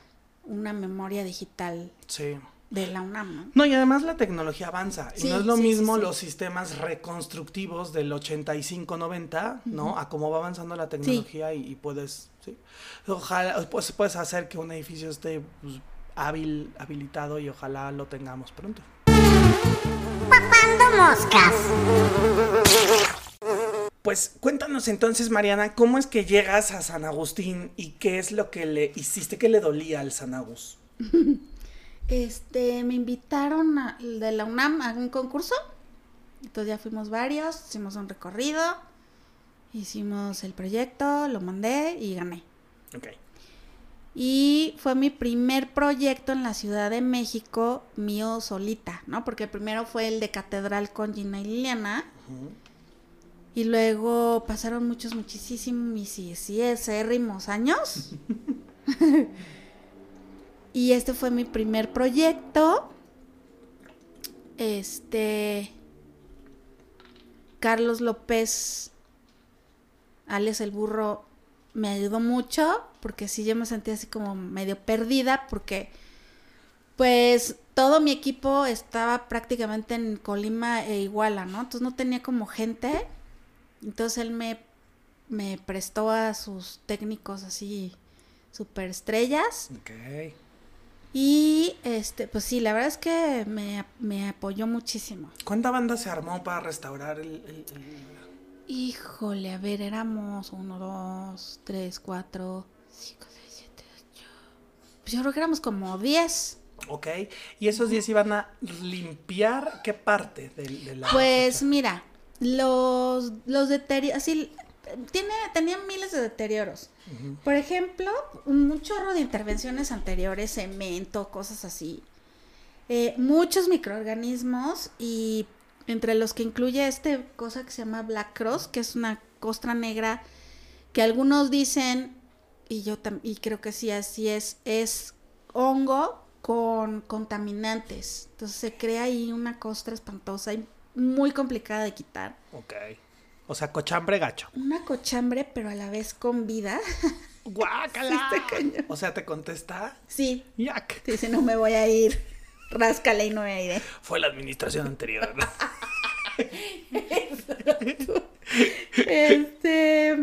C: una memoria digital
B: sí.
C: De la UNAM, ¿no?
B: No, y además la tecnología avanza. y no es lo
C: sí,
B: mismo
C: sí.
B: los sistemas reconstructivos del 85-90, ¿no? A cómo va avanzando la tecnología y, y puedes, sí. Ojalá, pues puedes hacer que un edificio esté pues, hábil, habilitado y ojalá lo tengamos pronto.
A: Papando moscas.
B: Pues cuéntanos entonces, Mariana, ¿cómo es que llegas a San Agustín y qué es lo que le hiciste que le dolía al San Agus?
C: Este, me invitaron a- de la UNAM a un concurso. Entonces ya fuimos varios, hicimos un recorrido, hicimos el proyecto, lo mandé y gané.
B: Ok.
C: Y fue mi primer proyecto en la Ciudad de México, mío solita, ¿no? Porque primero fue el de Catedral con Gina y Liliana. Y luego pasaron muchos, muchísimos, y acérrimos años. y este fue mi primer proyecto. Este. Carlos López, alias el burro, me ayudó mucho. Porque sí, yo me sentía así como medio perdida. Porque, pues, todo mi equipo estaba prácticamente en Colima e Iguala, ¿no? Entonces no tenía como gente entonces él me, me prestó a sus técnicos así super estrellas. Y este, pues sí, la verdad es que me, apoyó muchísimo.
B: ¿Cuánta banda se armó para restaurar el,
C: Híjole, a ver, éramos uno, dos, tres, cuatro, cinco, seis, siete, ocho. Pues yo creo que éramos como diez.
B: Ok. ¿Y esos diez iban a limpiar qué parte de, de la...
C: Pues mira, los, los deterioros, así, tiene, tenía miles de deterioros. Por ejemplo, un chorro de intervenciones anteriores, cemento, cosas así. Eh, muchos microorganismos y entre los que incluye este cosa que se llama Black Cross, que es una costra negra que algunos dicen, y yo y creo que sí, así es, es hongo con contaminantes. Entonces se crea ahí una costra espantosa y muy complicada de quitar.
B: Ok. O sea, cochambre gacho.
C: Una cochambre, pero a la vez con vida.
B: ¡Guácala! o sea, ¿te contesta?
C: Sí.
B: Yak.
C: Dice, no me voy a ir. Ráscale y no me iré.
B: Fue la administración anterior.
C: este.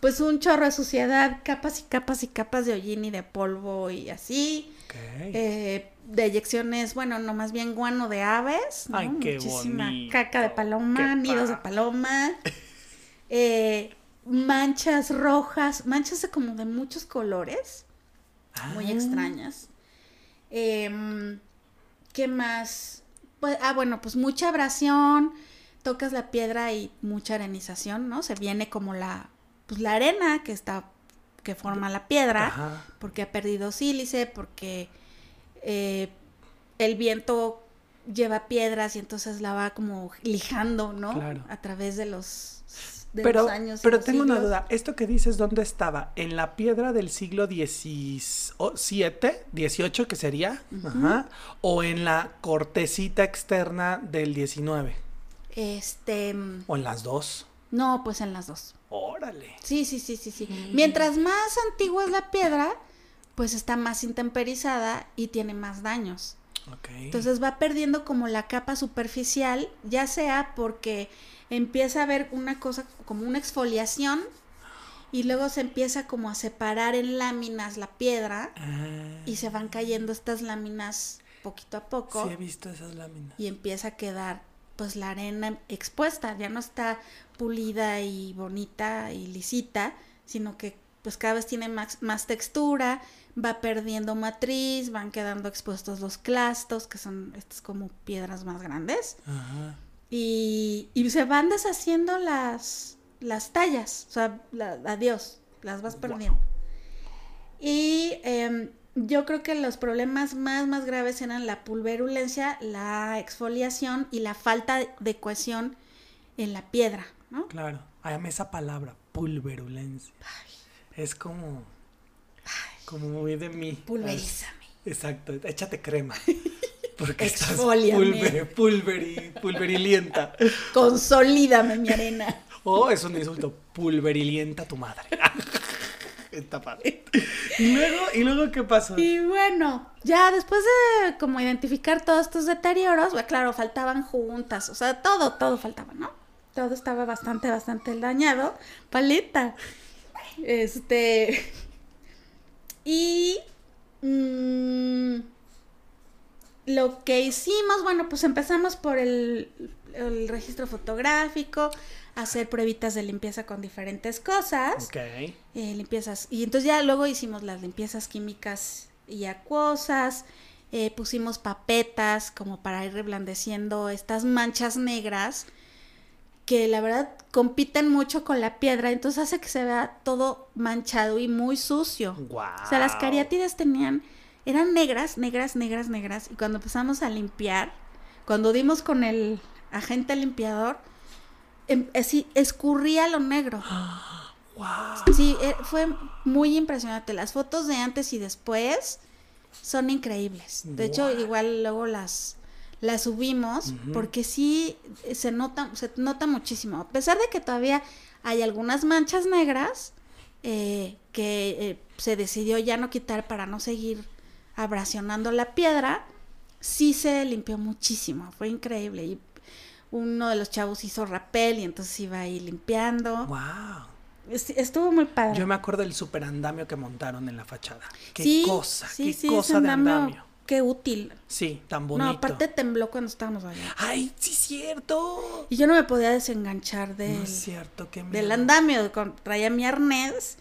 C: Pues un chorro de suciedad, capas y capas y capas de hollín y de polvo y así. Okay. Eh, de eyecciones, bueno, no más bien guano de aves,
B: Ay, qué
C: muchísima caca de paloma, nidos de paloma, eh, manchas rojas, manchas de como de muchos colores, muy ah. extrañas. Em, ¿Qué más? Pues, ah, bueno, pues mucha abrasión, tocas la piedra y mucha arenización, ¿no? Se viene como la, pues la arena que está, que forma la piedra, porque ha perdido sílice, porque eh, el viento lleva piedras y entonces la va como lijando, ¿no? Claro. A través de los,
B: pero,
C: años.
B: Pero tengo una duda, ¿esto que dices dónde estaba? ¿En la piedra del siglo XVII, XVIII, que sería? Ajá. ¿O en la cortecita externa del XIX?
C: Este...
B: ¿O en las dos?
C: No, pues en las dos.
B: Órale.
C: Sí, sí, sí, sí, sí. Mm. Mientras más antigua es la piedra, pues está más intemperizada y tiene más daños. Entonces va perdiendo como la capa superficial, ya sea porque empieza a haber una cosa como una exfoliación y luego se empieza como a separar en láminas la piedra y se van cayendo estas láminas poquito a poco.
B: Sí, he visto esas láminas.
C: Y empieza a quedar pues la arena expuesta, ya no está pulida y bonita y lisita, sino que pues cada vez tiene más, más textura va perdiendo matriz, van quedando expuestos los clastos, que son estas como piedras más grandes. Y, se van deshaciendo las, las tallas, o sea, adiós, las vas perdiendo. Y em, yo creo que los problemas más, más graves eran la pulverulencia, la exfoliación y la falta de cohesión en la piedra, ¿no?
B: Claro, hágame esa palabra, pulverulencia. Es como como muy de mí.
C: Pulverízame.
B: Exacto, échate crema. Porque estás pulver, pulveri, pulverilienta.
C: Consolídame mi arena.
B: Oh, es un insulto. Pulverilienta tu madre. Está padre. ¿Y luego, ¿Y luego qué pasó?
C: Y bueno, ya después de como identificar todos estos deterioros, pues claro, faltaban juntas, o sea, todo, todo faltaba, ¿no? Todo estaba bastante, bastante dañado. Paleta. Este. Y mm, lo que hicimos, bueno, pues empezamos por el, registro fotográfico, hacer pruebitas de limpieza con diferentes cosas.
B: Ok.
C: Eh, limpiezas. Y entonces ya luego hicimos las limpiezas químicas y acuosas. Eh, pusimos papetas como para ir reblandeciendo estas manchas negras que la verdad compiten mucho con la piedra, entonces hace que se vea todo manchado y muy sucio. O sea, las cariátides tenían, eran negras, negras, negras, negras, y cuando empezamos a limpiar, cuando dimos con el agente limpiador, em- así escurría lo negro. Sí, eh, fue muy impresionante. Las fotos de antes y después son increíbles. De hecho, igual luego las las subimos porque sí eh, se nota se nota muchísimo. A pesar de que todavía hay algunas manchas negras eh, que eh, se decidió ya no quitar para no seguir abrasionando la piedra, sí se limpió muchísimo. Fue increíble y uno de los chavos hizo rapel y entonces iba ahí limpiando.
B: Wow.
C: Es- Estuvo muy padre.
B: Yo me acuerdo del super andamio que montaron en la fachada. Qué
C: Sí,
B: cosa,
C: sí,
B: qué
C: sí,
B: cosa de andamio.
C: Qué útil.
B: Sí, tan bonito.
C: No, aparte tembló cuando estábamos allá.
B: Ay, sí es cierto.
C: Y yo no me podía desenganchar del,
B: No es cierto, qué
C: del andamio. con- traía mi arnés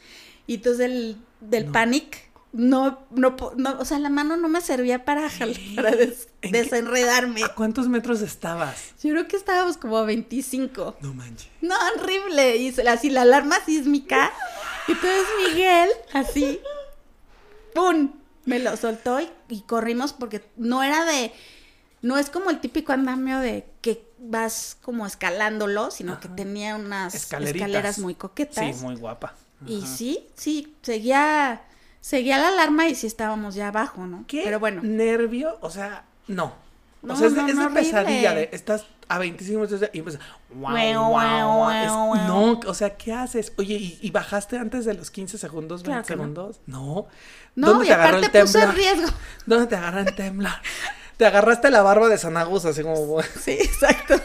C: y entonces del, del
B: No.
C: panic. No, no, no, o sea, la mano no me servía para, jalar- para des-
B: ¿En qué-
C: desenredarme.
B: ¿A cuántos metros estabas?
C: Yo creo que estábamos como a 25.
B: No manches.
C: No, horrible. Y así la alarma sísmica. Y entonces Miguel, así, ¡pum! Me lo soltó y, y corrimos porque no era de. No es como el típico andamio de que vas como escalándolo, sino que tenía unas escaleras muy coquetas.
B: Sí, muy guapa.
C: Y sí, sí, seguía, seguía la alarma y sí estábamos ya abajo, ¿no?
B: ¿Qué
C: Pero bueno.
B: nervio? O sea, no.
C: No,
B: o sea, es de,
C: no,
B: es de
C: no,
B: pesadilla de estás a 25 minutos y empieza guau,
C: Guau,
B: guau,
C: guau,
B: guau. Es-
C: guau.
B: No, o sea, ¿qué haces? Oye, ¿y, y bajaste antes de los 15 segundos, 20
C: Claro no.
B: segundos? No.
C: No,
B: ¿Dónde
C: y
B: te agarró
C: aparte
B: el
C: en
B: temblor?
C: riesgo.
B: ¿Dónde te agarra el temblar? Te agarraste la barba de Sanagus, así como.
C: Sí, exacto.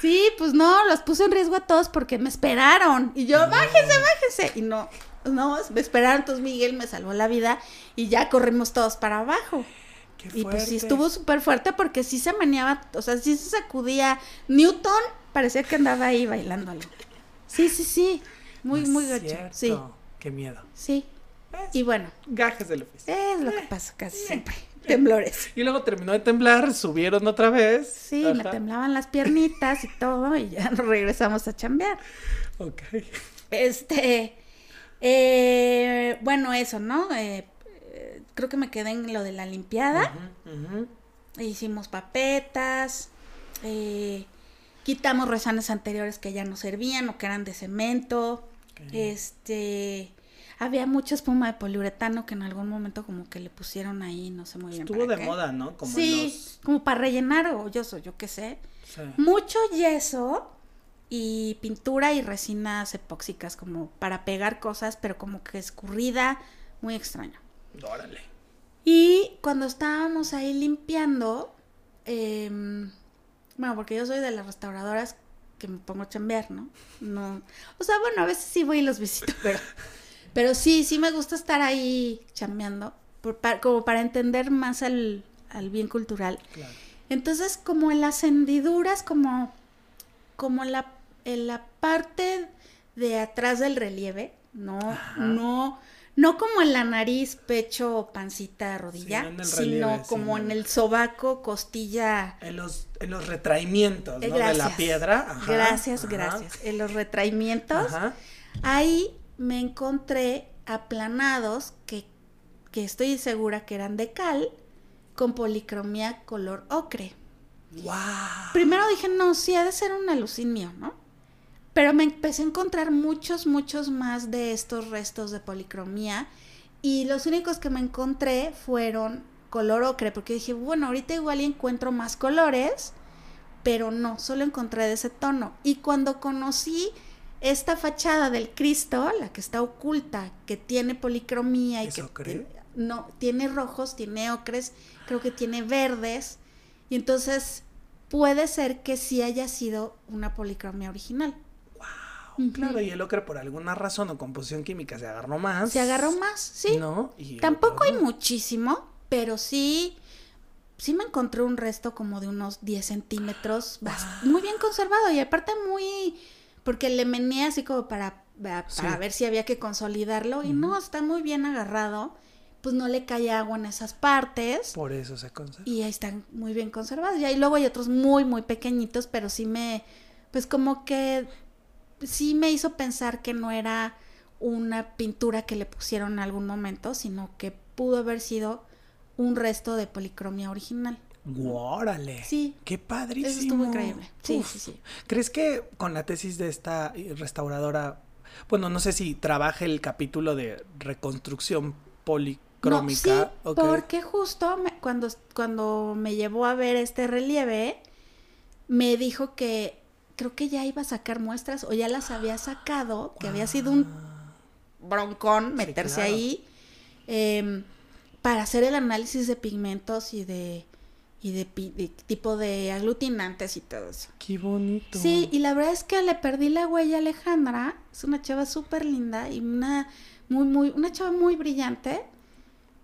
C: Sí, pues no, los puse en riesgo a todos porque me esperaron. Y yo, bájense, bájense. Y no, no, me esperaron. Entonces Miguel me salvó la vida y ya corrimos todos para abajo.
B: Qué
C: Y pues sí estuvo súper fuerte porque sí se meneaba, o sea, sí se sacudía. Newton parecía que andaba ahí bailándolo. Sí, sí, sí. Muy,
B: No
C: muy gacho. Sí,
B: Qué miedo.
C: sí. Y bueno,
B: Gajes del oficio.
C: es lo que pasa casi siempre. Temblores.
B: Y luego terminó de temblar, subieron otra vez.
C: Sí, me temblaban las piernitas y todo, y ya nos regresamos a chambear.
B: Ok.
C: Este, eh, bueno, eso, ¿no? Eh, eh, creo que me quedé en lo de la limpiada.
B: Ujú.
C: Hicimos papetas, eh, quitamos rezanes anteriores que ya no servían o que eran de cemento. Este, había mucha espuma de poliuretano que en algún momento como que le pusieron ahí, no sé muy bien.
B: Estuvo
C: para
B: de
C: qué.
B: moda, ¿no? Como
C: sí,
B: los-
C: como para rellenar o yo qué sé.
B: sí.
C: Mucho yeso y pintura y resinas epóxicas como para pegar cosas, pero como que escurrida, muy extraño.
B: Órale.
C: Y cuando estábamos ahí limpiando, em, bueno, porque yo soy de las restauradoras que me pongo a chambear, ¿no? No, o sea, bueno, a veces sí voy y los visito, pero, pero sí, sí me gusta estar ahí chambeando, por, como para entender más al, al bien cultural.
B: Claro.
C: Entonces, como en las hendiduras, como, como la, en la parte de atrás del relieve, no,
B: Ajá.
C: no, no como en la nariz, pecho, pancita, rodilla,
B: Sí, no
C: sino
B: relieve,
C: como
B: sino
C: en el sobaco, costilla.
B: En los, en los retraimientos, ¿no? De la piedra. Ajá,
C: gracias,
B: ajá,
C: gracias. En los retraimientos,
B: Ajá.
C: ahí me encontré aplanados que, que estoy segura que eran de cal con policromía color ocre.
B: ¡Wow!
C: Primero dije, no, sí, ha de ser un alucín mío, ¿no? Pero me empecé a encontrar muchos, muchos más de estos restos de policromía. Y los únicos que me encontré fueron color ocre, porque dije, bueno, ahorita igual encuentro más colores, pero no, solo encontré de ese tono. Y cuando conocí esta fachada del Cristo, la que está oculta, que tiene policromía y
B: ¿Es
C: que
B: ocre?
C: no tiene rojos, tiene ocres, creo que tiene verdes, y entonces puede ser que sí haya sido una policromía original.
B: Claro, y el ocre por alguna razón o composición química se agarró más.
C: Se agarró más, sí.
B: ¿No? Y
C: Tampoco hay muchísimo, pero sí, sí me encontré un resto como de unos 10 centímetros, bast- muy bien conservado y aparte muy, porque le meneé así como para, para
B: Sí.
C: ver si había que consolidarlo y no, está muy bien agarrado, pues no le cae agua en esas partes
B: Por eso se conserva.
C: y ahí están muy bien conservados. Y ahí luego hay otros muy, muy pequeñitos, pero sí me, pues como que sí me hizo pensar que no era una pintura que le pusieron en algún momento, sino que pudo haber sido un resto de policromía original.
B: Guárale.
C: Sí.
B: Qué padrísimo.
C: Eso estuvo increíble. Sí, sí, sí.
B: ¿Crees que con la tesis de esta restauradora, bueno, no sé si trabaje el capítulo de reconstrucción policrómica?
C: No, sí,
B: ok.
C: porque justo me- cuando, cuando me llevó a ver este relieve, me dijo que creo que ya iba a sacar muestras o ya las había sacado, que había sido un broncón meterse
B: claro.
C: ahí em, para hacer el análisis de pigmentos y de y de tipo de aglutinantes y todo eso.
B: Qué bonito.
C: Sí, y la verdad es que le perdí la huella a Alejandra. Es una chava súper linda y una muy, muy, una chava muy brillante.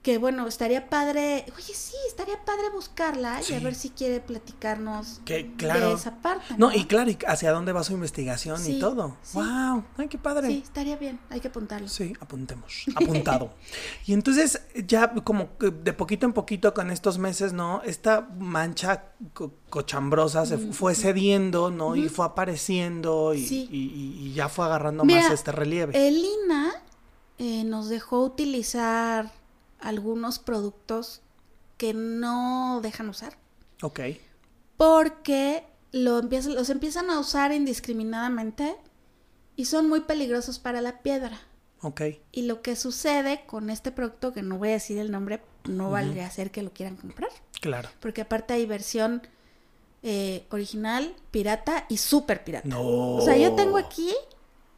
C: Que bueno, estaría padre. Oye, sí, estaría padre buscarla y a ver si quiere platicarnos
B: Que, claro.
C: de esa parte.
B: No, y claro, y hacia dónde va su investigación y todo.
C: sí.
B: ¡Wow! ¡Ay, qué padre!
C: Sí, estaría bien, hay que apuntarlo.
B: Sí, apuntemos. Apuntado. y entonces, ya como de poquito en poquito con estos meses, ¿no? Esta mancha co- cochambrosa se fu- fue cediendo, ¿no? Y fue apareciendo y, y- y- y ya fue agarrando
C: Mira,
B: más este relieve.
C: Elina eh, nos dejó utilizar algunos productos que no dejan usar.
B: ok.
C: porque lo empiezan, los empiezan a usar indiscriminadamente y son muy peligrosos para la piedra.
B: Ok.
C: Y lo que sucede con este producto, que no voy a decir el nombre, no valdría ser que lo quieran comprar.
B: Claro.
C: Porque aparte hay versión eh, original, pirata y súper pirata.
B: No.
C: O sea, yo tengo aquí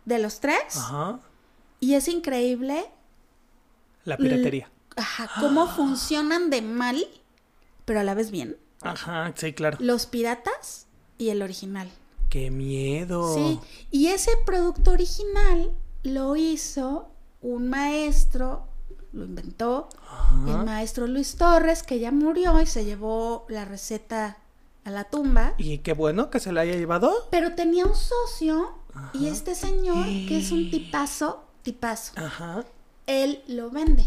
C: de los tres
B: Ajá.
C: y es increíble
B: La piratería.
C: Ajá, cómo funcionan de mal, pero a la vez bien.
B: Ajá, sí, claro.
C: Los piratas y el original.
B: Qué miedo.
C: Sí, y ese producto original lo hizo un maestro, lo inventó el maestro Luis Torres, que ya murió y se llevó la receta a la tumba.
B: Y qué bueno que se la haya llevado.
C: Pero tenía un socio y este señor, que es un tipazo, tipazo,
B: Ajá.
C: él lo vende.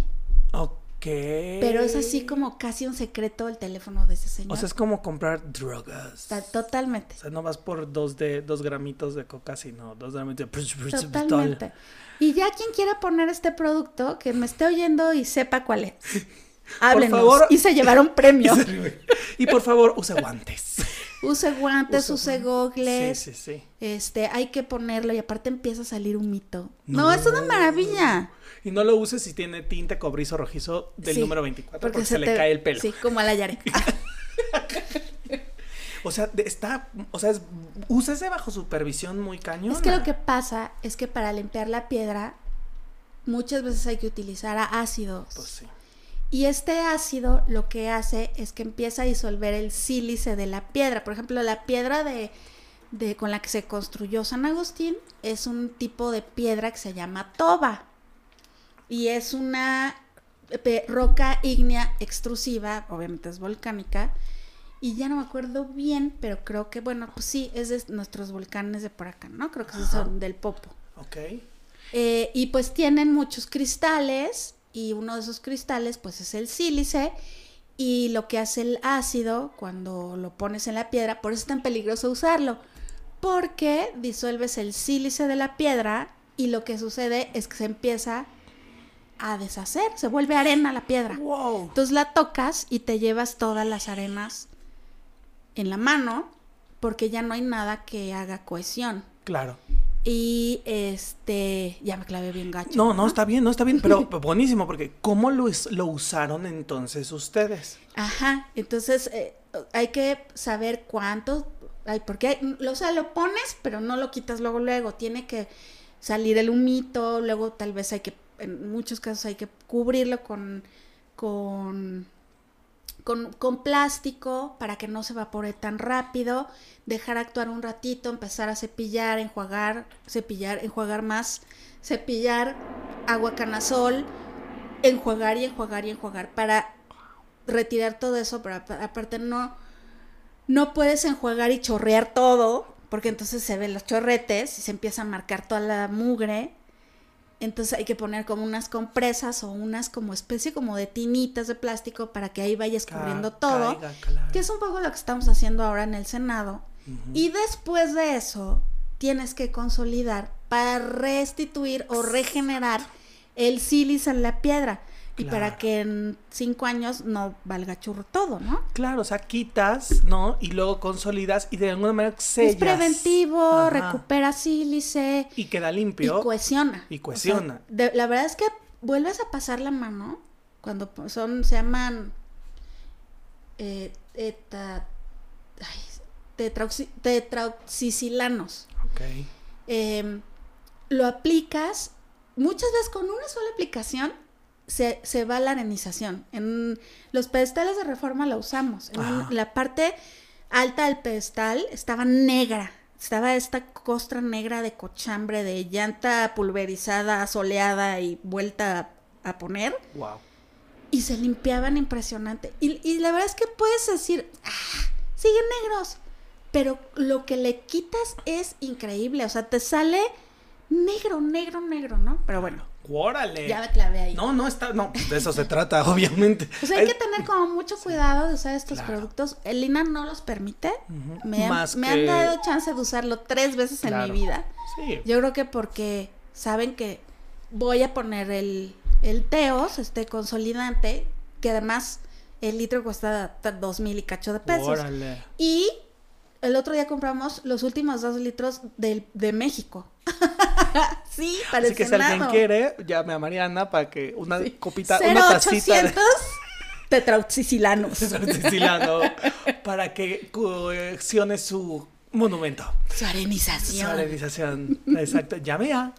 B: Ok.
C: Pero es así como casi un secreto el teléfono de ese señor.
B: O sea, es como comprar drogas.
C: Está totalmente.
B: O sea, no vas por dos de dos gramitos de coca, sino dos gramitos de
C: Totalmente. Y ya quien quiera poner este producto, que me esté oyendo y sepa cuál es. Háblenos.
B: favor.
C: Y se llevaron premio.
B: Y por favor, use guantes.
C: Use guantes,
B: Use
C: use gogles.
B: Sí, sí, sí.
C: Este, hay que ponerlo y aparte empieza a salir un mito. No, es una maravilla.
B: Y no lo uses si tiene tinte cobrizo rojizo del
C: Sí,
B: número 24 porque, se, le
C: te-
B: cae el pelo.
C: Sí, como a la Yare.
B: O sea, está, o sea, es, úsese bajo supervisión muy cañón.
C: es que lo que pasa es que para limpiar la piedra muchas veces hay que utilizar ácidos.
B: Pues sí.
C: Y este ácido lo que hace es que empieza a disolver el sílice de la piedra. Por ejemplo, la piedra de, de con la que se construyó San Agustín es un tipo de piedra que se llama toba. Y es una pe- roca ígnea extrusiva, obviamente es volcánica. Y ya no me acuerdo bien, pero creo que, bueno, pues sí, es de nuestros volcanes de por acá, ¿no? Creo que son del Popo.
B: Ok.
C: Eh, y pues tienen muchos cristales y uno de esos cristales pues es el sílice y lo que hace el ácido cuando lo pones en la piedra, por eso es tan peligroso usarlo, porque disuelves el sílice de la piedra y lo que sucede es que se empieza a deshacer, se vuelve arena la piedra.
B: Wow.
C: Entonces la tocas y te llevas todas las arenas en la mano porque ya no hay nada que haga cohesión.
B: Claro.
C: Y este, ya me clavé bien gacho.
B: No, no, está bien, no está bien, pero buenísimo, porque ¿cómo lo, lo usaron entonces ustedes?
C: Ajá, entonces eh, hay que saber cuánto, ay, porque hay- o sea, lo pones, pero no lo quitas luego, luego, tiene que salir el humito, luego tal vez hay que, en muchos casos hay que cubrirlo con, con, con, plástico para que no se evapore tan rápido, dejar actuar un ratito, empezar a cepillar, enjuagar, cepillar, enjuagar más, cepillar, agua canazol, enjuagar y enjuagar y enjuagar para retirar todo eso, pero apa- aparte no, no puedes enjuagar y chorrear todo, porque entonces se ven los chorretes y se empieza a marcar toda la mugre. Entonces hay que poner como unas compresas o unas como especie como de tinitas de plástico para que ahí vaya escurriendo
B: Ca-
C: todo,
B: caiga, claro.
C: que es un poco lo que estamos haciendo ahora en el Senado. Y después de eso tienes que consolidar para restituir o regenerar el sílice en la piedra. Y para que en cinco años no valga churro todo, ¿no?
B: Claro, o sea, quitas, ¿no? Y luego consolidas y de alguna manera sellas.
C: Es preventivo, recupera sílice.
B: Y queda limpio.
C: Y cohesiona.
B: Y cohesiona.
C: la verdad es que vuelves a pasar la mano cuando son, se llaman eh, tetraoxicilanos.
B: Ok.
C: Em, lo aplicas, muchas veces con una sola aplicación se, se, va la arenización. En los pedestales de reforma la usamos. En la parte alta del pedestal estaba negra. Estaba esta costra negra de cochambre, de llanta pulverizada, soleada y vuelta a, poner.
B: Wow.
C: Y se limpiaban impresionante. Y, y la verdad es que puedes decir, ah, siguen negros. Pero lo que le quitas es increíble. O sea, te sale negro, negro, negro, ¿no? Pero bueno.
B: ¡Órale!
C: Ya me clavé ahí.
B: No, no está, no, de eso se trata, obviamente.
C: O sea, hay que tener como mucho cuidado de usar estos productos. El INA no los permite. Me, han, me han dado chance de usarlo tres veces en mi vida.
B: Sí.
C: Yo creo que porque saben que voy a poner el, el Teos, este consolidante, que además el litro cuesta dos mil y cacho de pesos.
B: Órale.
C: Y el otro día compramos los últimos dos litros de, de México. Sí, parece
B: Así que si alguien quiere, llame a Mariana para que una copita,
C: una
B: tacita
C: de... tetrauxicilanos.
B: para que coleccione su monumento.
C: Su arenización.
B: Su arenización, exacto. Ya vea.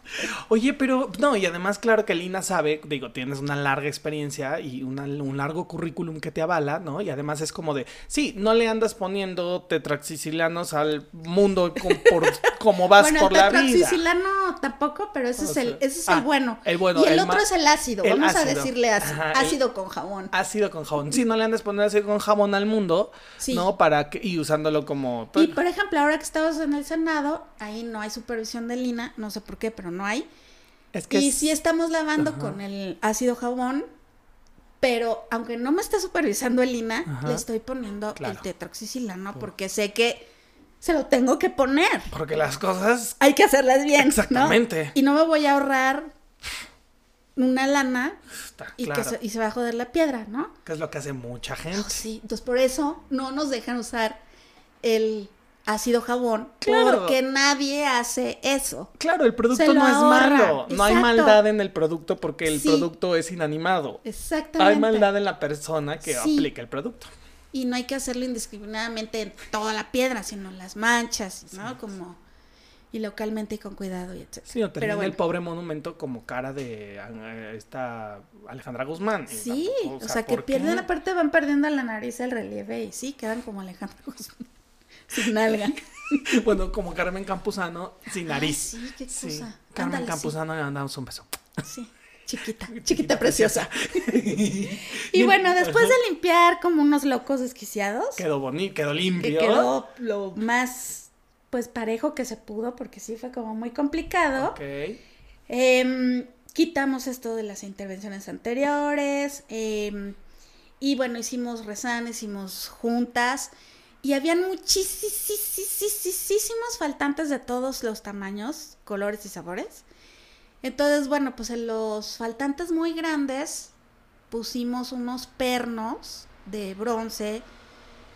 B: Oye, pero no, y además, claro que Lina sabe, digo, tienes una larga experiencia y un largo currículum que te avala, ¿no? Y además es como de, sí, no le andas poniendo tetraxicilianos al mundo por, como vas por la vida.
C: Tetraxicilano tampoco, pero ese es el, ese es el ah, bueno.
B: El bueno.
C: Y el, otro es el ácido. Vamos a decirle ácido, con jabón.
B: Ácido con jabón. Sí, no le andas poniendo ácido con jabón al mundo, ¿no? Para que, y usándolo como.
C: Y por ejemplo, ahora que estamos en el Senado, ahí no hay supervisión de Lina, no sé por qué, pero no hay.
B: Es que
C: y si estamos lavando con el ácido jabón, pero aunque no me esté supervisando el Lina, le estoy poniendo el tetroxicilano porque sé que se lo tengo que poner.
B: Porque las cosas
C: hay que hacerlas bien.
B: Exactamente.
C: Y no me voy a ahorrar una lana y, que se, y se va a joder la piedra, ¿no?
B: Que es lo que hace mucha gente.
C: sí, entonces por eso no nos dejan usar el ácido jabón porque nadie hace eso.
B: Claro, el producto no es malo. No hay maldad en el producto porque el producto es inanimado.
C: Exactamente.
B: Hay maldad en la persona que aplica el producto.
C: Y no hay que hacerlo indiscriminadamente en toda la piedra, sino en las manchas, ¿no? Como y localmente y con cuidado y etc.
B: Sí, Pero el pobre monumento como cara de eh, esta Alejandra Guzmán.
C: Sí, o sea, que pierden aparte van perdiendo la nariz el relieve y sí, quedan como Alejandra Guzmán. Sin nalga.
B: bueno, como Carmen Campuzano, sin nariz.
C: sí, qué cosa.
B: Carmen Campuzano, le mandamos un beso.
C: Sí. Chiquita, chiquita preciosa. y bueno, después de limpiar como unos locos desquiciados.
B: Quedó bonito, quedó limpio.
C: Quedó lo más, pues, parejo que se pudo, porque sí fue como muy complicado.
B: Ok.
C: Em, quitamos esto de las intervenciones anteriores. Em, y bueno, hicimos rezanes, hicimos juntas y habían muchísimos faltantes de todos los tamaños, colores y sabores. Entonces, bueno, pues en los faltantes muy grandes pusimos unos pernos de bronce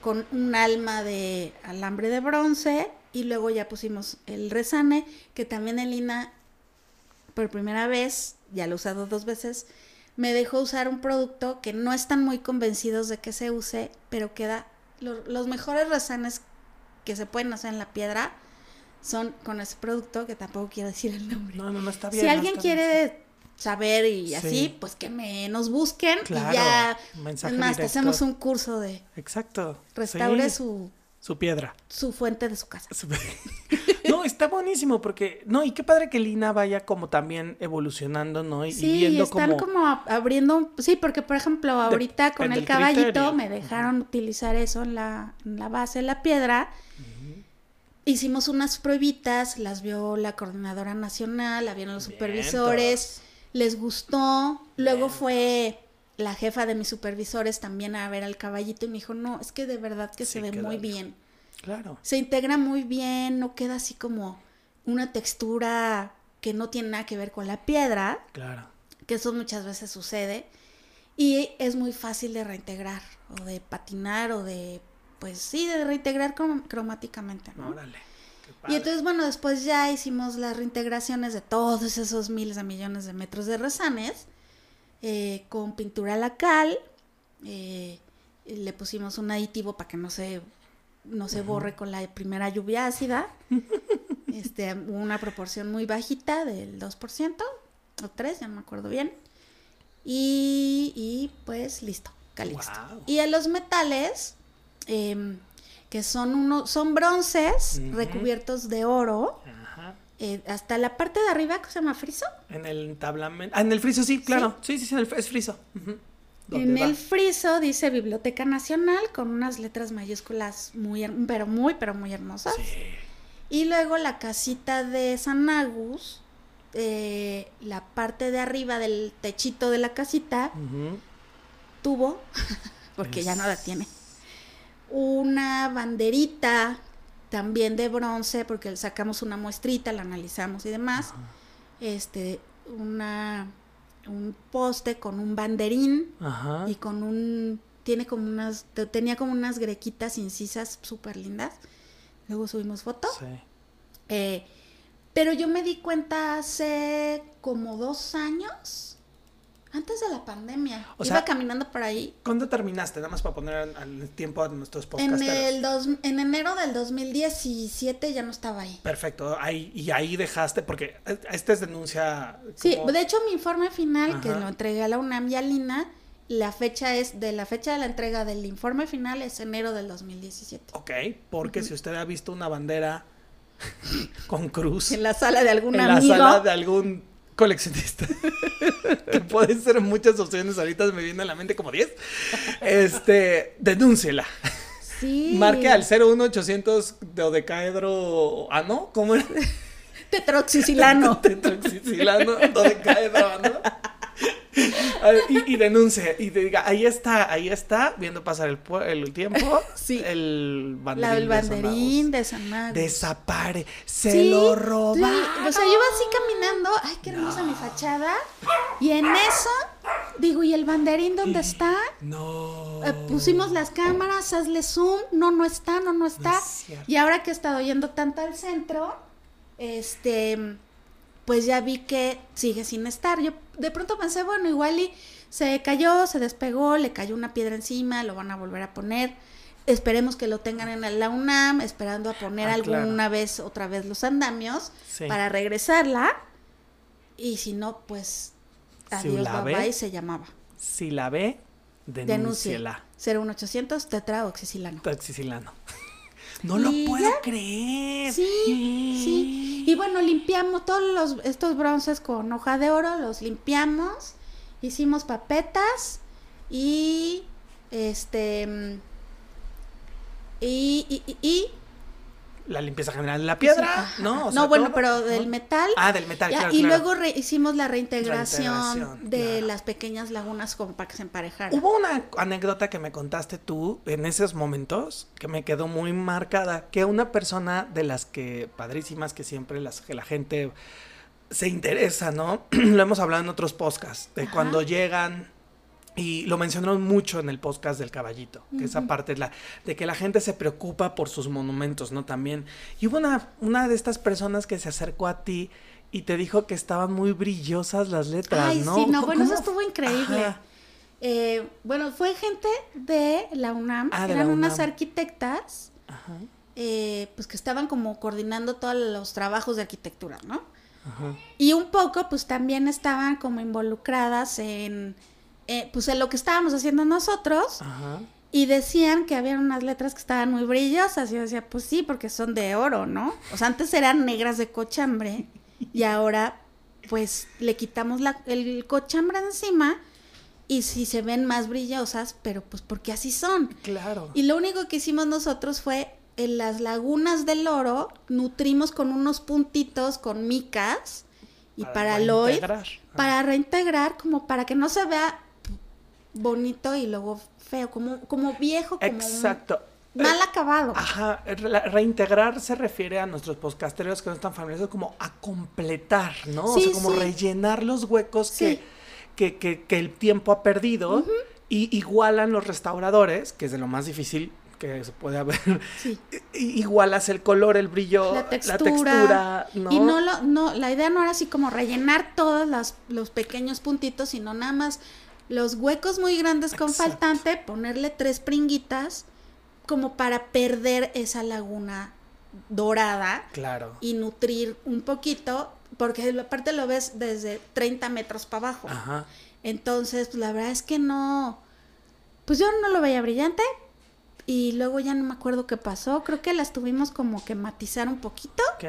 C: con un alma de alambre de bronce y luego ya pusimos el resane, que también Elina por primera vez, ya lo he usado dos veces, me dejó usar un producto que no están muy convencidos de que se use, pero queda los mejores resanes que se pueden hacer en la piedra son con ese producto, que tampoco quiero decir el nombre.
B: No, no, no está bien.
C: Si alguien quiere saber y así, pues que me nos busquen y ya. Mensaje más, hacemos un curso de.
B: Exacto.
C: Restaure su.
B: Su piedra.
C: Su fuente de su casa.
B: No, está buenísimo porque, no, y qué padre que Lina vaya como también evolucionando, ¿no? Y,
C: sí,
B: viendo
C: están como, abriendo, sí, porque por ejemplo ahorita con el caballito me dejaron utilizar eso en la, base de la piedra. Hicimos unas pruebitas, las vio la coordinadora nacional, la vieron los supervisores, les gustó. Luego fue la jefa de mis supervisores también a ver al caballito y me dijo, no, es que de verdad que se ve muy bien.
B: Claro.
C: Se integra muy bien, no queda así como una textura que no tiene nada que ver con la piedra.
B: Claro.
C: Que eso muchas veces sucede. Y es muy fácil de reintegrar o de patinar o de, pues sí, de reintegrar crom- cromáticamente, ¿no?
B: Órale.
C: Y entonces, bueno, después ya hicimos las reintegraciones de todos esos miles de millones de metros de resanes eh, con pintura lacal. eh, le pusimos un aditivo para que no se, no se borre con la primera lluvia ácida. este, una proporción muy bajita del 2% o 3, ya no me acuerdo bien. Y, y, pues listo, Calixto. Y a los metales, em, que son uno, son bronces recubiertos de oro,
B: Ajá.
C: eh, hasta la parte de arriba que se llama friso.
B: En el tablamento. Ah, en el friso, sí, claro. Sí, sí, sí, en el, es friso. Ujú. ¿Dónde
C: En
B: va?
C: el friso dice Biblioteca Nacional con unas letras mayúsculas muy, pero muy, pero muy hermosas.
B: Sí.
C: Y luego la casita de San Agus, eh, la parte de arriba del techito de la casita, tuvo, porque ya no la tiene, una banderita también de bronce, porque sacamos una muestrita, la analizamos y demás. Este, una un poste con un banderín
B: Ajá.
C: y con un tiene como unas te- tenía como unas grequitas incisas súper lindas. Luego subimos foto.
B: Sí.
C: Eh, pero yo me di cuenta hace como dos años, antes de la pandemia.
B: O
C: Iba
B: sea,
C: caminando por ahí.
B: ¿Cuándo terminaste? Nada más para poner al, al tiempo a nuestros
C: En,
B: podcasteros.
C: el dos, en enero del 2017 ya no estaba ahí.
B: Perfecto. Ahí, y ahí dejaste, porque esta es denuncia.
C: Sí, de hecho mi informe final, que lo entregué a la UNAM y a Lina, la fecha es, de la fecha de la entrega del informe final es enero del 2017.
B: Ok, porque si usted ha visto una bandera con cruz
C: En la sala de algún
B: en la
C: amigo.
B: sala de algún coleccionista, que pueden ser muchas opciones, ahorita me viene a la mente como 10, este, denúnciela.
C: Sí.
B: Marque al 01800 dodecaedro ano, ¿cómo era?
C: Tetroxicilano.
B: Tetroxicilano, dodecaedro ano. Y, y denuncie, y diga, ahí está, ahí está, viendo pasar el, el tiempo,
C: Sí.
B: el banderín.
C: La
B: San
C: banderín de San Agus.
B: Desapare, se
C: Sí,
B: lo
C: sí.
B: robaron.
C: O sea, yo iba así caminando, ay, qué hermosa mi fachada. Y en eso, digo, ¿y el banderín dónde está?
B: No.
C: Eh, pusimos las cámaras, hazle zoom, no, no está, no, no está.
B: es
C: y ahora que he estado yendo tanto al centro, este, pues ya vi que sigue sin estar. Yo de pronto pensé, bueno, igual y se cayó, se despegó, le cayó una piedra encima, lo van a volver a poner. Esperemos que lo tengan en la UNAM, esperando a poner
B: Ah,
C: alguna
B: claro.
C: vez otra vez los andamios
B: Sí.
C: para regresarla. Y si no, pues
B: Si
C: adiós,
B: la
C: bye
B: ve,
C: bye, se llamaba.
B: Si la ve,
C: Denuncia.
B: denúnciela.
C: 01800 tetraoxicilano.
B: Toxicilano. No lo
C: Y
B: puedo
C: ya.
B: creer.
C: Sí, sí. Y bueno, limpiamos todos los, estos bronces con hoja de oro, los limpiamos, hicimos papetas y este mm, y- y-
B: La limpieza general de la piedra. ¿no? O sea,
C: no, bueno,
B: todo,
C: pero
B: ¿no?
C: del metal.
B: Ah, del metal,
C: Ya,
B: claro,
C: y
B: claro.
C: luego re- hicimos la reintegración,
B: Reintegración,
C: de
B: claro.
C: las pequeñas lagunas como para que se emparejaran.
B: Hubo una anécdota que me contaste tú en esos momentos que me quedó muy marcada, que una persona de las que padrísimas que siempre las que la gente se interesa, ¿no? lo hemos hablado en otros podcasts, de
C: Ajá.
B: cuando llegan y lo mencionaron mucho en el podcast del caballito, que esa parte es la de que la gente se preocupa por sus monumentos, ¿no? También. Y hubo una, una de estas personas que se acercó a ti y te dijo que estaban muy brillosas las letras,
C: Ay,
B: ¿no?
C: sí, no,
B: ¿Cómo-
C: bueno, eso estuvo increíble. Eh, bueno, fue gente de la UNAM,
B: Ah, de la
C: eran unas arquitectas,
B: Ajá,
C: eh, pues que estaban como coordinando todos los trabajos de arquitectura, ¿no?
B: ajá.
C: Y un poco, pues también estaban como involucradas en, eh, pues en lo que estábamos haciendo nosotros.
B: Ajá.
C: Y decían que había unas letras que estaban muy brillosas. Y yo decía, pues sí, porque son de oro, ¿no? O sea, antes eran negras de cochambre y ahora, pues, le quitamos la, el cochambre encima y sí se ven más brillosas, pero pues porque así son.
B: Claro.
C: Y lo único que hicimos nosotros fue en las lagunas del oro, nutrimos con unos puntitos con micas y para, Lloyd,
B: reintegrar.
C: para reintegrar, como para que no se vea bonito y luego feo, como, como viejo, como
B: Exacto.
C: mal
B: Eh,
C: acabado.
B: Ajá, re- reintegrar se refiere a nuestros podcasteros que no están familiarizados como a completar, ¿no? o
C: Sí,
B: sea, como
C: sí.
B: rellenar los huecos
C: Sí.
B: que, que, que, que el tiempo ha perdido y igualan los restauradores, que es de lo más difícil que se puede haber.
C: Sí.
B: Igualas el color, el brillo,
C: La textura.
B: textura, ¿no?
C: Y no, lo, no, la idea no era así como rellenar todos las- los pequeños puntitos, sino nada más los huecos muy grandes con
B: Exacto.
C: faltante, ponerle tres pringuitas como para perder esa laguna dorada
B: Claro.
C: y nutrir un poquito, porque aparte lo ves desde 30 metros para abajo.
B: Ajá.
C: Entonces, pues la verdad es que no, pues yo no lo veía brillante y luego ya no me acuerdo qué pasó, creo que las tuvimos como que matizar un poquito
B: Ok.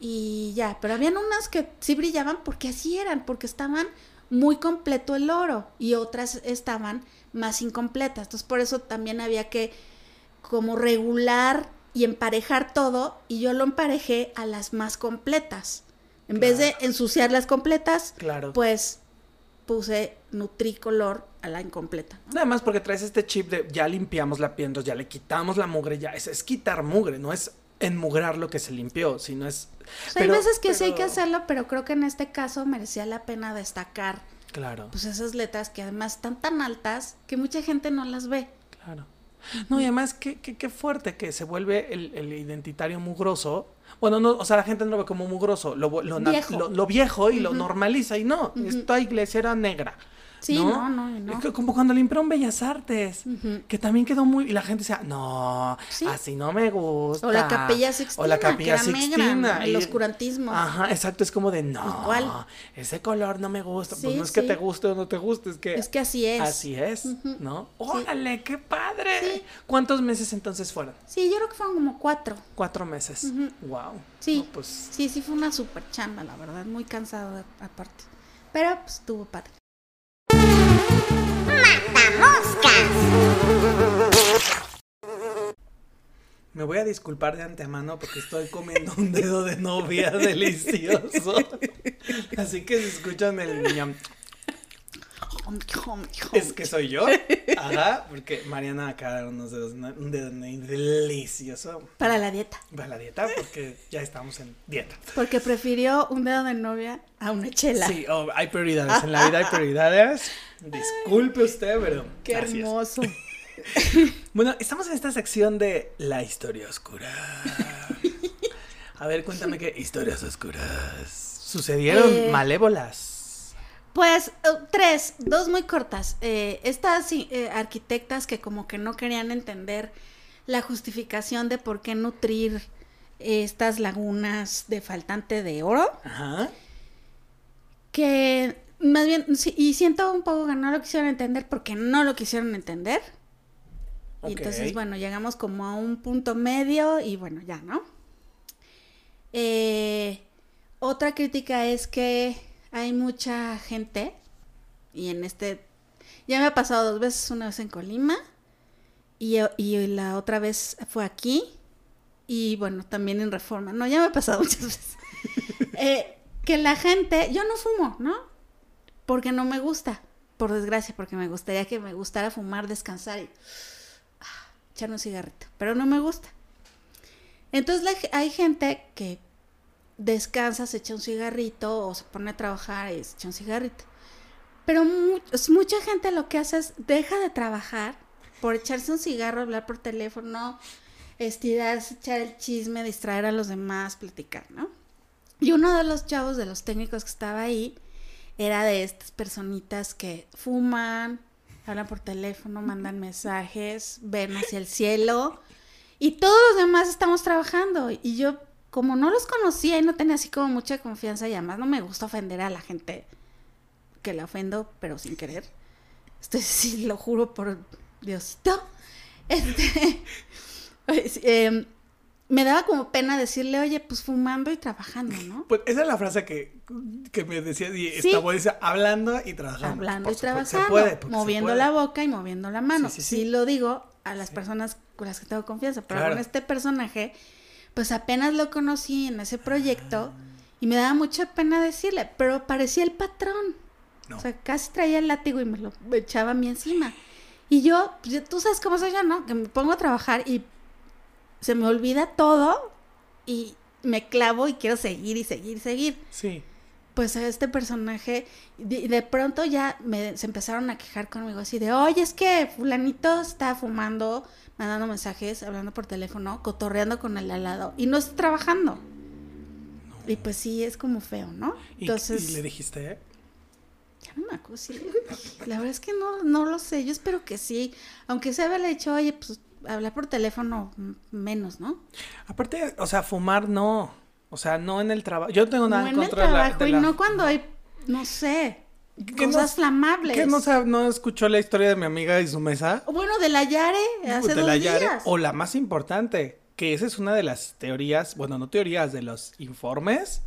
C: y ya, pero habían unas que sí brillaban porque así eran, porque estaban muy completo el oro y otras estaban más incompletas. Entonces por eso también había que como regular y emparejar todo y yo lo emparejé a las más completas. En vez de ensuciar las completas,
B: Claro.
C: pues puse nutricolor a la incompleta. ¿no?
B: Nada más porque traes este chip de ya limpiamos la piel, entonces ya le quitamos la mugre, ya es, es quitar mugre, no es enmugrar lo que se limpió, sino es...
C: O sea, hay veces que sí hay que hacerlo, pero creo que en este caso merecía la pena destacar
B: Claro,
C: pues esas letras que además están tan altas que mucha gente no las ve.
B: claro. No, y además, qué, qué, qué fuerte que se vuelve el, el identitario mugroso. Bueno, no, o sea, la gente no lo ve como mugroso, lo, lo,
C: Viejo.
B: lo- lo viejo y lo normaliza. Y no, esta iglesia era negra.
C: Sí, no, no, no.
B: Es que como cuando limpiaron Bellas Artes, que también quedó muy... Y la gente decía, no,
C: Sí.
B: así no me gusta.
C: O la Capilla Sixtina,
B: O la Capilla
C: que
B: Sixtina.
C: el oscurantismo.
B: Ajá, exacto, es como de, no, ese color no me gusta. pues no es que te guste o no te guste, es que...
C: Es que así es.
B: Así es, ¿no? ¡Órale, qué padre! ¿Cuántos meses entonces fueron?
C: Sí, yo creo que fueron como cuatro.
B: Cuatro meses. Wow.
C: Sí,
B: No, pues
C: sí, sí fue una super chamba, la verdad, muy cansado de- aparte. Pero pues estuvo padre.
B: Me voy a disculpar de antemano porque estoy comiendo un dedo de novia delicioso. Así que si escuchan el ñam, es que soy yo. Ajá, porque Mariana acaba de dar unos dedos, un dedo delicioso.
C: Para la dieta.
B: Para la dieta, porque ya estamos en dieta.
C: Porque prefirió un dedo de novia a una chela.
B: Sí, oh, hay prioridades. En la vida hay prioridades. Disculpe usted, pero.
C: Qué
B: es.
C: hermoso.
B: Bueno, estamos en esta sección de la historia oscura. A ver, cuéntame qué historias oscuras sucedieron
C: Eh,
B: malévolas.
C: Pues eh, tres, dos muy cortas. Eh, estas eh, arquitectas que como que no querían entender la justificación de por qué nutrir estas lagunas de faltante de oro,
B: Ajá.
C: que más bien, y siento un poco que no lo quisieron entender porque no lo quisieron entender. Y entonces, bueno, llegamos como a un punto medio y bueno, ya, ¿no? Eh, otra crítica es que hay mucha gente, y en este, ya me ha pasado dos veces, una vez en Colima, y, y la otra vez fue aquí, y bueno, también en Reforma, no, ya me ha pasado muchas veces. Eh, que la gente, yo no fumo, ¿no? Porque no me gusta, por desgracia, porque me gustaría que me gustara fumar, descansar y ah, echar un cigarrito, pero no me gusta. Entonces la- hay gente que descansa, se echa un cigarrito o se pone a trabajar y se echa un cigarrito. Pero mu- mucha gente lo que hace es deja de trabajar por echarse un cigarro, hablar por teléfono, estirarse, echar el chisme, distraer a los demás, platicar, ¿no? Y uno de los chavos, de los técnicos que estaba ahí, era de estas personitas que fuman, hablan por teléfono, mandan mensajes, ven hacia el cielo y todos los demás estamos trabajando. Y yo, como no los conocía y no tenía así como mucha confianza y además no me gusta ofender a la gente que la ofendo, pero sin querer. Estoy, sí, lo juro por Diosito. Este, pues, em, me daba como pena decirle, oye, pues fumando y trabajando, ¿no?
B: Pues esa es la frase que, que me decía y
C: Sí.
B: está buenísima, hablando y trabajando.
C: Hablando y trabajando,
B: puede,
C: moviendo la boca y moviendo la mano.
B: Sí,
C: Sí,
B: sí, sí.
C: lo digo a las personas con las que tengo confianza, pero
B: Claro.
C: con este personaje, pues apenas lo conocí en ese proyecto y me daba mucha pena decirle, pero parecía el patrón.
B: No.
C: O sea, casi traía el látigo y me lo echaba a mí encima. Y yo, pues, tú sabes cómo soy yo, ¿no? Que me pongo a trabajar y se me olvida todo y me clavo y quiero seguir y seguir y seguir.
B: Sí.
C: Pues a este personaje, de, de pronto ya me, se empezaron a quejar conmigo así de, oye, es que fulanito está fumando, mandando mensajes, hablando por teléfono, cotorreando con el al lado y no está trabajando. Y pues sí, es como feo, ¿no?
B: ¿Y,
C: Entonces,
B: y le dijiste, ¿eh?
C: ya no me acuerdo, sí. La verdad es que no, no lo sé, yo espero que sí. Aunque se había dicho, oye, pues hablar por teléfono menos, ¿no?
B: Aparte, o sea, fumar no. O sea, no en el trabajo. Yo no tengo nada
C: no
B: en
C: el
B: contra de la-
C: trabajo
B: de
C: y
B: la-
C: no cuando hay, no sé,
B: ¿Qué no-
C: cosas flamables.
B: ¿Qué no, no escuchó la historia de mi amiga y su mesa?
C: Bueno, de la Yare, hace
B: de
C: dos
B: la Yare,
C: días.
B: o la más importante, que esa es una de las teorías, bueno, no teorías, de los informes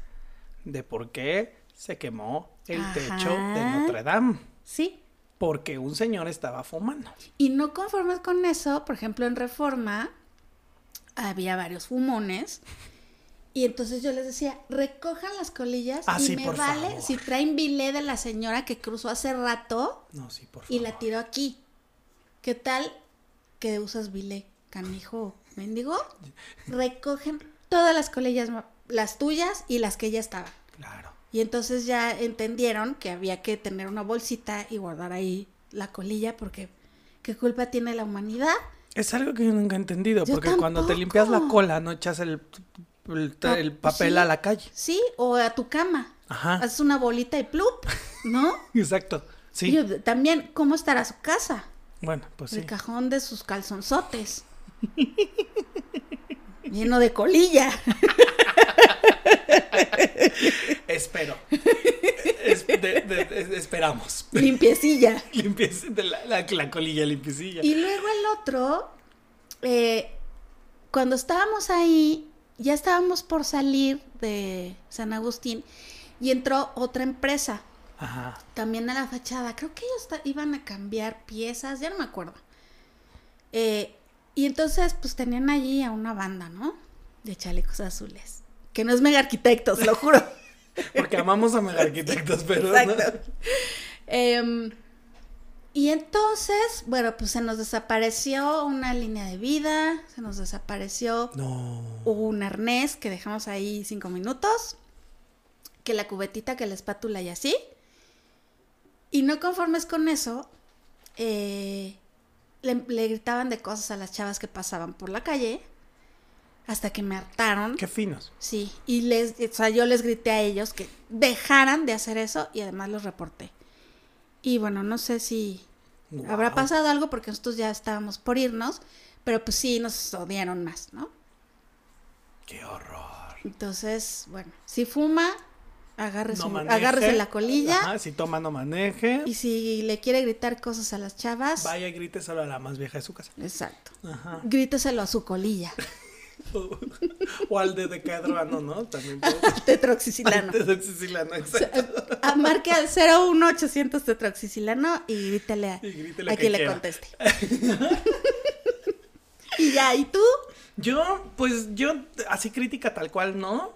B: de por qué se quemó el
C: Ajá.
B: techo de Notre Dame.
C: Sí.
B: Porque un señor estaba fumando.
C: Y no conformes con eso, por ejemplo, en Reforma había varios fumones. Y entonces yo les decía, recojan las colillas
B: Ah,
C: y
B: sí,
C: me vale
B: favor.
C: si traen bilé de la señora que cruzó hace rato
B: No, sí, por favor.
C: y la tiró aquí. ¿Qué tal que usas bilé, canijo mendigo? Recogen todas las colillas, las tuyas y las que ya estaban.
B: Claro.
C: Y entonces ya entendieron que había que tener una bolsita y guardar ahí la colilla porque ¿qué culpa tiene la humanidad?
B: Es algo que yo nunca he entendido,
C: Yo
B: porque cuando te limpias la cola, no echas el, el, el papel
C: sí.
B: a la calle.
C: Sí, o a tu cama.
B: Ajá.
C: Haces una bolita y plup, ¿no?
B: Exacto. Sí.
C: Y yo- también, ¿cómo estará su casa?
B: Bueno, pues sí.
C: El cajón de sus calzonzotes. Lleno de colilla.
B: Espero. Es- de- de- de- esperamos.
C: Limpiecilla.
B: La colilla limpiecilla.
C: Y luego el otro, eh, cuando estábamos ahí, ya estábamos por salir de San Agustín y entró otra empresa,
B: Ajá.
C: también a la fachada. Creo que ellos iban a cambiar piezas, ya no me acuerdo. Eh, y entonces, pues tenían allí a una banda, ¿no? De chalecos azules. Que no es mega arquitectos, lo juro.
B: Porque amamos a mega arquitectos, pero.
C: Y entonces, bueno, pues se nos desapareció una línea de vida, se nos desapareció
B: No.
C: un arnés que dejamos ahí cinco minutos, que la cubetita, que la espátula y así. Y no conformes con eso, eh, le, le gritaban de cosas a las chavas que pasaban por la calle, hasta que me hartaron.
B: Qué finos.
C: Sí, y les, o sea, yo les grité a ellos que dejaran de hacer eso y además los reporté. Y bueno, no sé si habrá pasado algo porque nosotros ya estábamos por irnos, pero pues sí nos odiaron más, ¿no?
B: Qué horror.
C: Entonces, bueno, si fuma, agárrese,
B: No
C: agárrese la colilla
B: Ajá, si toma, no maneje.
C: y si le quiere gritar cosas a las chavas,
B: Vaya solo a la más vieja de su casa.
C: exacto,
B: Ajá.
C: gríteselo a su colilla,
B: O al de Decadrano, ¿no? También
C: tetroxicilano.
B: Siciliano, exacto.
C: A- marque al 01800 tetroxicilano y grítele a,
B: Y grítele
C: a
B: que
C: quien le conteste. y ya, ¿y tú?
B: Yo, pues yo, así crítica tal cual, ¿no?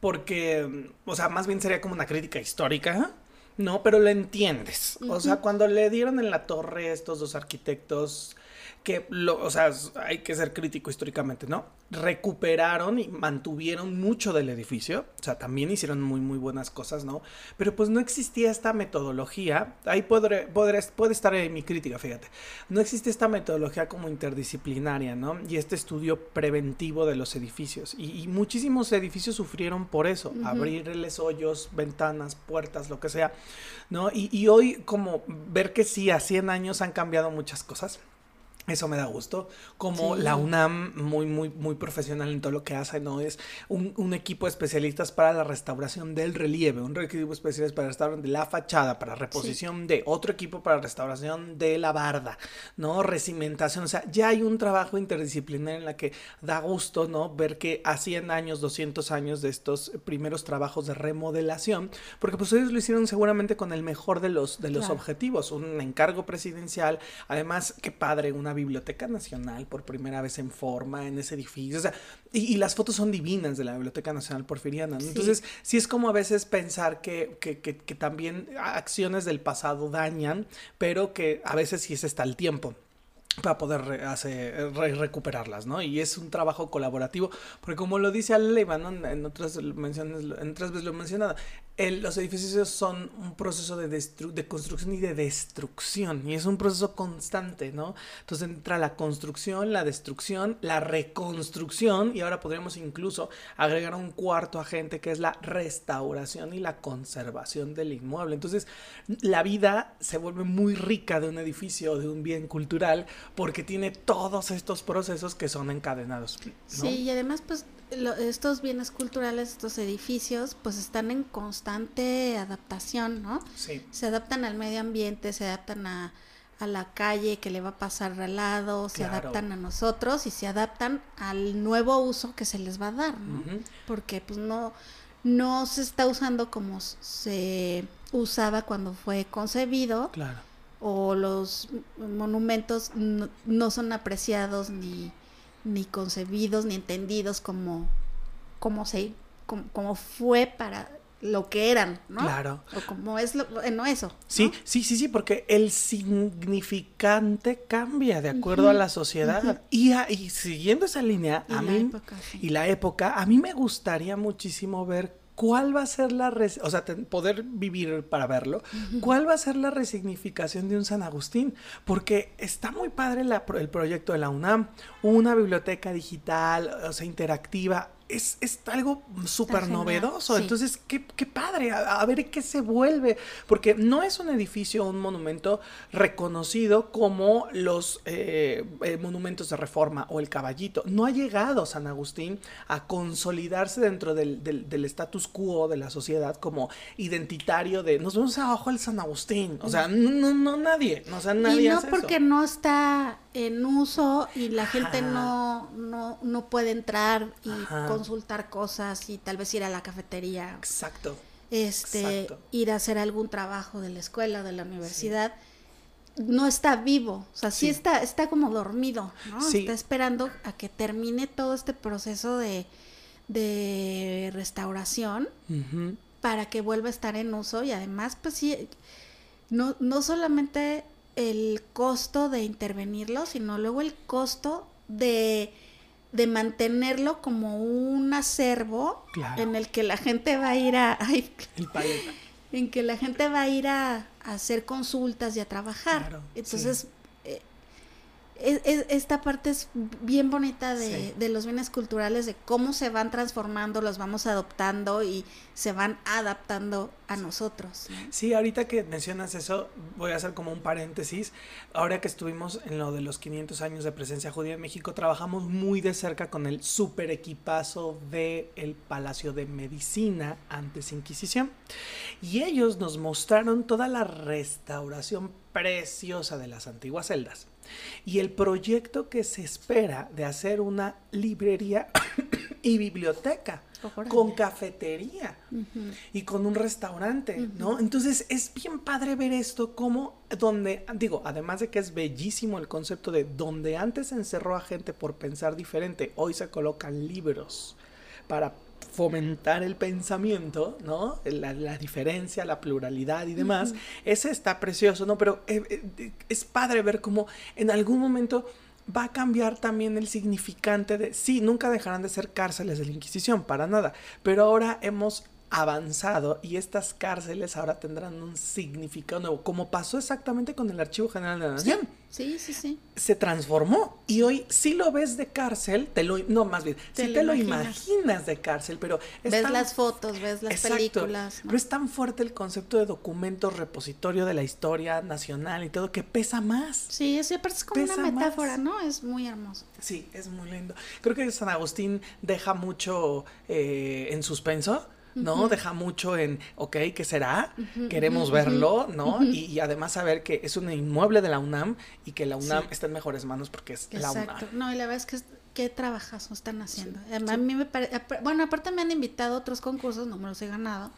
B: Porque, o sea, más bien sería como una crítica histórica, ¿no? Pero lo entiendes. O sea, cuando le dieron en la torre estos dos arquitectos, que, lo, o sea, hay que ser crítico históricamente, ¿no? Recuperaron y mantuvieron mucho del edificio, o sea, también hicieron muy, muy buenas cosas, ¿no? Pero pues no existía esta metodología, ahí podré, podré- puede estar en mi crítica, fíjate, no existe esta metodología como interdisciplinaria, ¿no? Y este estudio preventivo de los edificios. Y, y muchísimos edificios sufrieron por eso, abrirles hoyos, ventanas, puertas, lo que sea, ¿no? Y, y hoy como ver que sí, a 100 años han cambiado muchas cosas. Eso me da gusto. Como
C: Sí.
B: la UNAM, muy, muy, muy profesional en todo lo que hace, ¿no? Es un, un equipo de especialistas para la restauración del relieve, un equipo especialista para restauración de la fachada, para reposición de, otro equipo para restauración de la barda, ¿no? Recimentación. O sea, ya hay un trabajo interdisciplinario en la que da gusto, ¿no? Ver que a 100 años, 200 años de estos primeros trabajos de remodelación, porque pues ellos lo hicieron seguramente con el mejor de los, de los
C: Claro.
B: objetivos, un encargo presidencial, además, qué padre, una biblioteca nacional por primera vez en forma en ese edificio, o sea, y, y las fotos son divinas de la Biblioteca Nacional Porfiriana, ¿no?
C: Sí.
B: entonces sí es como a veces pensar que, que, que, que también acciones del pasado dañan, pero que a veces sí se está el tiempo. para poder hacer, recuperarlas, ¿no? Y es un trabajo colaborativo, porque como lo dice Aleiva, ¿no? En otras menciones, en otras veces lo he mencionado, los edificios son un proceso de, construcción y de destrucción, y es un proceso constante, ¿no? Entonces entra la construcción, la destrucción, la reconstrucción, y ahora podríamos incluso agregar un cuarto agente que es la restauración y la conservación del inmueble. Entonces, la vida se vuelve muy rica de un edificio, de un bien cultural, porque tiene todos estos procesos que son encadenados.
C: Sí, y además, pues estos bienes culturales, estos edificios, pues están en constante adaptación, ¿no?
B: Sí.
C: Se adaptan al medio ambiente, se adaptan a, la calle que le va a pasar al lado, se adaptan a nosotros y se adaptan al nuevo uso que se les va a dar, ¿no? Porque pues no, no se está usando como se usaba cuando fue concebido.
B: Claro
C: o los monumentos no, son apreciados ni, ni concebidos ni entendidos como, como, se, como, fue para lo que eran, ¿no?
B: Claro.
C: O como es lo, no eso.
B: Sí, sí, sí, sí, porque el significante cambia de acuerdo a la sociedad. y, y, siguiendo esa línea, a mí, y la época, a mí me gustaría muchísimo ver ¿cuál va a ser la, o sea, poder vivir para verlo? ¿Cuál va a ser la resignificación de un San Agustín? Porque está muy padre el proyecto de la UNAM, una biblioteca digital, o sea, interactiva es, es algo súper novedoso. Entonces, qué, qué padre, a, ver qué se vuelve, porque no es un edificio, un monumento reconocido como los eh, eh, monumentos de reforma o el caballito. No ha llegado San Agustín a consolidarse dentro del, del, status quo de la sociedad como identitario de nos vemos abajo el San Agustín. O sea, no, no, nadie. O sea, nadie
C: y no porque no está en uso y la gente no, no, no puede entrar y consultar cosas y tal vez ir a la cafetería.
B: Exacto.
C: Este, ir a hacer algún trabajo de la escuela, de la universidad. No está vivo, o sea, sí, está, está como dormido, ¿no? Está esperando a que termine todo este proceso de, de restauración para que vuelva a estar en uso y además, pues sí, no, no solamente el costo de intervenirlo, sino luego el costo de, de mantenerlo como un acervo en el que la gente va a ir a... en que la gente va a ir a, hacer consultas y a trabajar. Entonces, esta parte es bien bonita de, los bienes culturales, de cómo se van transformando, los vamos adoptando y se van adaptando a nosotros.
B: Sí, ahorita que mencionas eso, voy a hacer como un paréntesis. Ahora que estuvimos en lo de los 500 años de presencia judía en México, trabajamos muy de cerca con el super equipazo del el Palacio de Medicina antes Inquisición. Y ellos nos mostraron toda la restauración preciosa de las antiguas celdas y el proyecto que se espera de hacer una librería y biblioteca con cafetería y con un restaurante, ¿no? Entonces es bien padre ver esto como donde, digo, además de que es bellísimo el concepto de donde antes encerró a gente por pensar diferente, hoy se colocan libros para fomentar el pensamiento, ¿no? La, diferencia, la pluralidad y demás, ese está precioso, ¿no? Pero eh, eh, es padre ver cómo en algún momento va a cambiar también el significante de, sí, nunca dejarán de ser cárceles de la Inquisición, para nada, pero ahora hemos avanzado y estas cárceles ahora tendrán un significado nuevo, como pasó exactamente con el Archivo General de la Nación.
C: Sí, sí, sí.
B: Se transformó y hoy si lo ves de cárcel, te lo no más bien, te si te lo imaginas de cárcel, pero
C: ves las fotos, ves las películas,
B: pero es tan fuerte el concepto de documento repositorio de la historia nacional y todo que pesa más.
C: Sí, eso parece como una metáfora, ¿no? Es muy hermoso.
B: Sí, es muy lindo. Creo que San Agustín deja mucho eh, en suspenso ¿no? Deja mucho en, ok, ¿qué será? Queremos verlo, ¿no? Y, además saber que es un inmueble de la UNAM y que la UNAM está en mejores manos porque es la UNAM.
C: No, y la verdad es que qué trabajazo están haciendo. A mí me bueno, aparte me han invitado a otros concursos, no me los he ganado.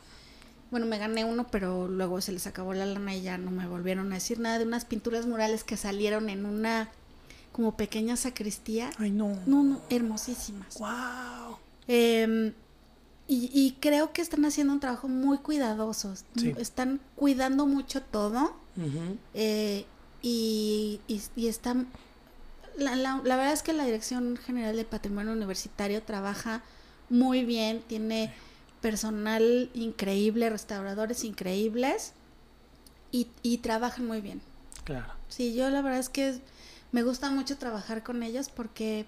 C: Bueno, me gané uno, pero luego se les acabó la lana y ya no me volvieron a decir nada de unas pinturas murales que salieron en una como pequeña sacristía.
B: Ay, no.
C: No, no, hermosísimas.
B: Wow.
C: Eh, y, creo que están haciendo un trabajo muy cuidadoso. Están cuidando mucho todo. Eh, y, y, están la, la- la verdad es que la Dirección General de Patrimonio Universitario trabaja muy bien, tiene personal increíble, restauradores increíbles y, y trabajan muy bien.
B: Claro.
C: Sí, yo la verdad es que me gusta mucho trabajar con ellos porque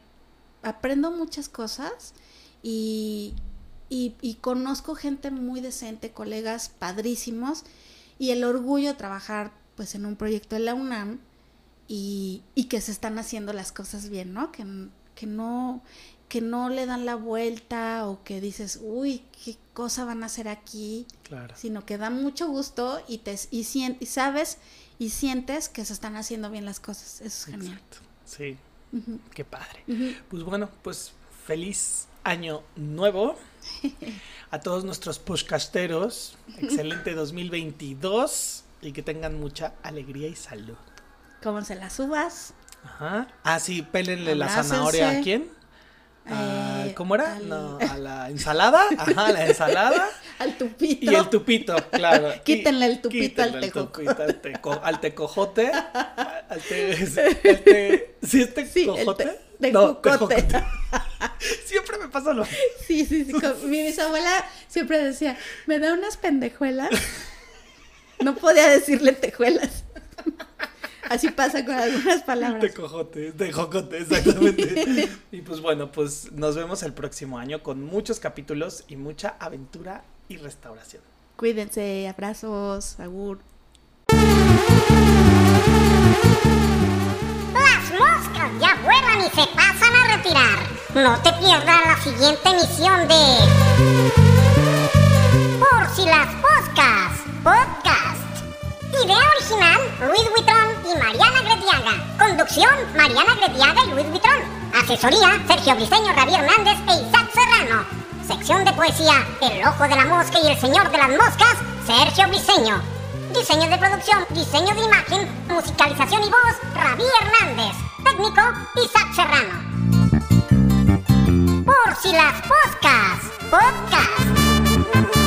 C: aprendo muchas cosas y, y, y conozco gente muy decente, colegas padrísimos y el orgullo de trabajar pues en un proyecto de la UNAM y, y que se están haciendo las cosas bien, ¿no? Que, no que no le dan la vuelta o que dices, uy, qué cosa van a hacer aquí,
B: Claro.
C: sino que da mucho gusto y te y, sien- y sabes y sientes que se están haciendo bien las cosas. Eso es genial.
B: Exacto. Sí, qué padre. Pues bueno, pues feliz año nuevo a todos nuestros podcasteros. Excelente 2022 y que tengan mucha alegría y salud.
C: Cómanse las uvas.
B: Ajá. Ah, sí, pélenle la zanahoria a quién? Ah,
C: Eh,
B: ¿Cómo era?
C: al-
B: No, a la ensalada. Ajá, la ensalada.
C: Al tupito.
B: Y el tupito, claro.
C: Quítenle el tupito al
B: quítenle el tupito al, teco- al tecojote. Al te, te- ¿Sí es
C: Sí,
B: tecojote?
C: te-
B: No,
C: tejocote.
B: tejocote. Siempre me pasa lo
C: Sí, sí, sí. con- mi bisabuela siempre decía, me da unas pendejuelas. No podía decirle tejuelas. Así pasa con algunas palabras.
B: Tecojote, tejocote, exactamente. y pues bueno, pues nos vemos el próximo año con muchos capítulos y mucha aventura y restauración.
C: Cuídense, abrazos, agur.
A: Las moscas ya vuelan y se pasan a retirar. No te pierdas la siguiente emisión de Por si las Poscas Podcast. Idea original Luis Huitrón y Mariana Gretiaga. Conducción Mariana Gretiaga y Luis Huitrón. Asesoría Sergio Briseño, Javier Hernández e Isaac Serrano. Sección de poesía El Ojo de la Mosca y El Señor de las Moscas, Sergio Briseño. Diseño de producción, diseño de imagen, musicalización y voz, Ravi Hernández. Técnico, Isaac Serrano. Por si las Poscas Podcast.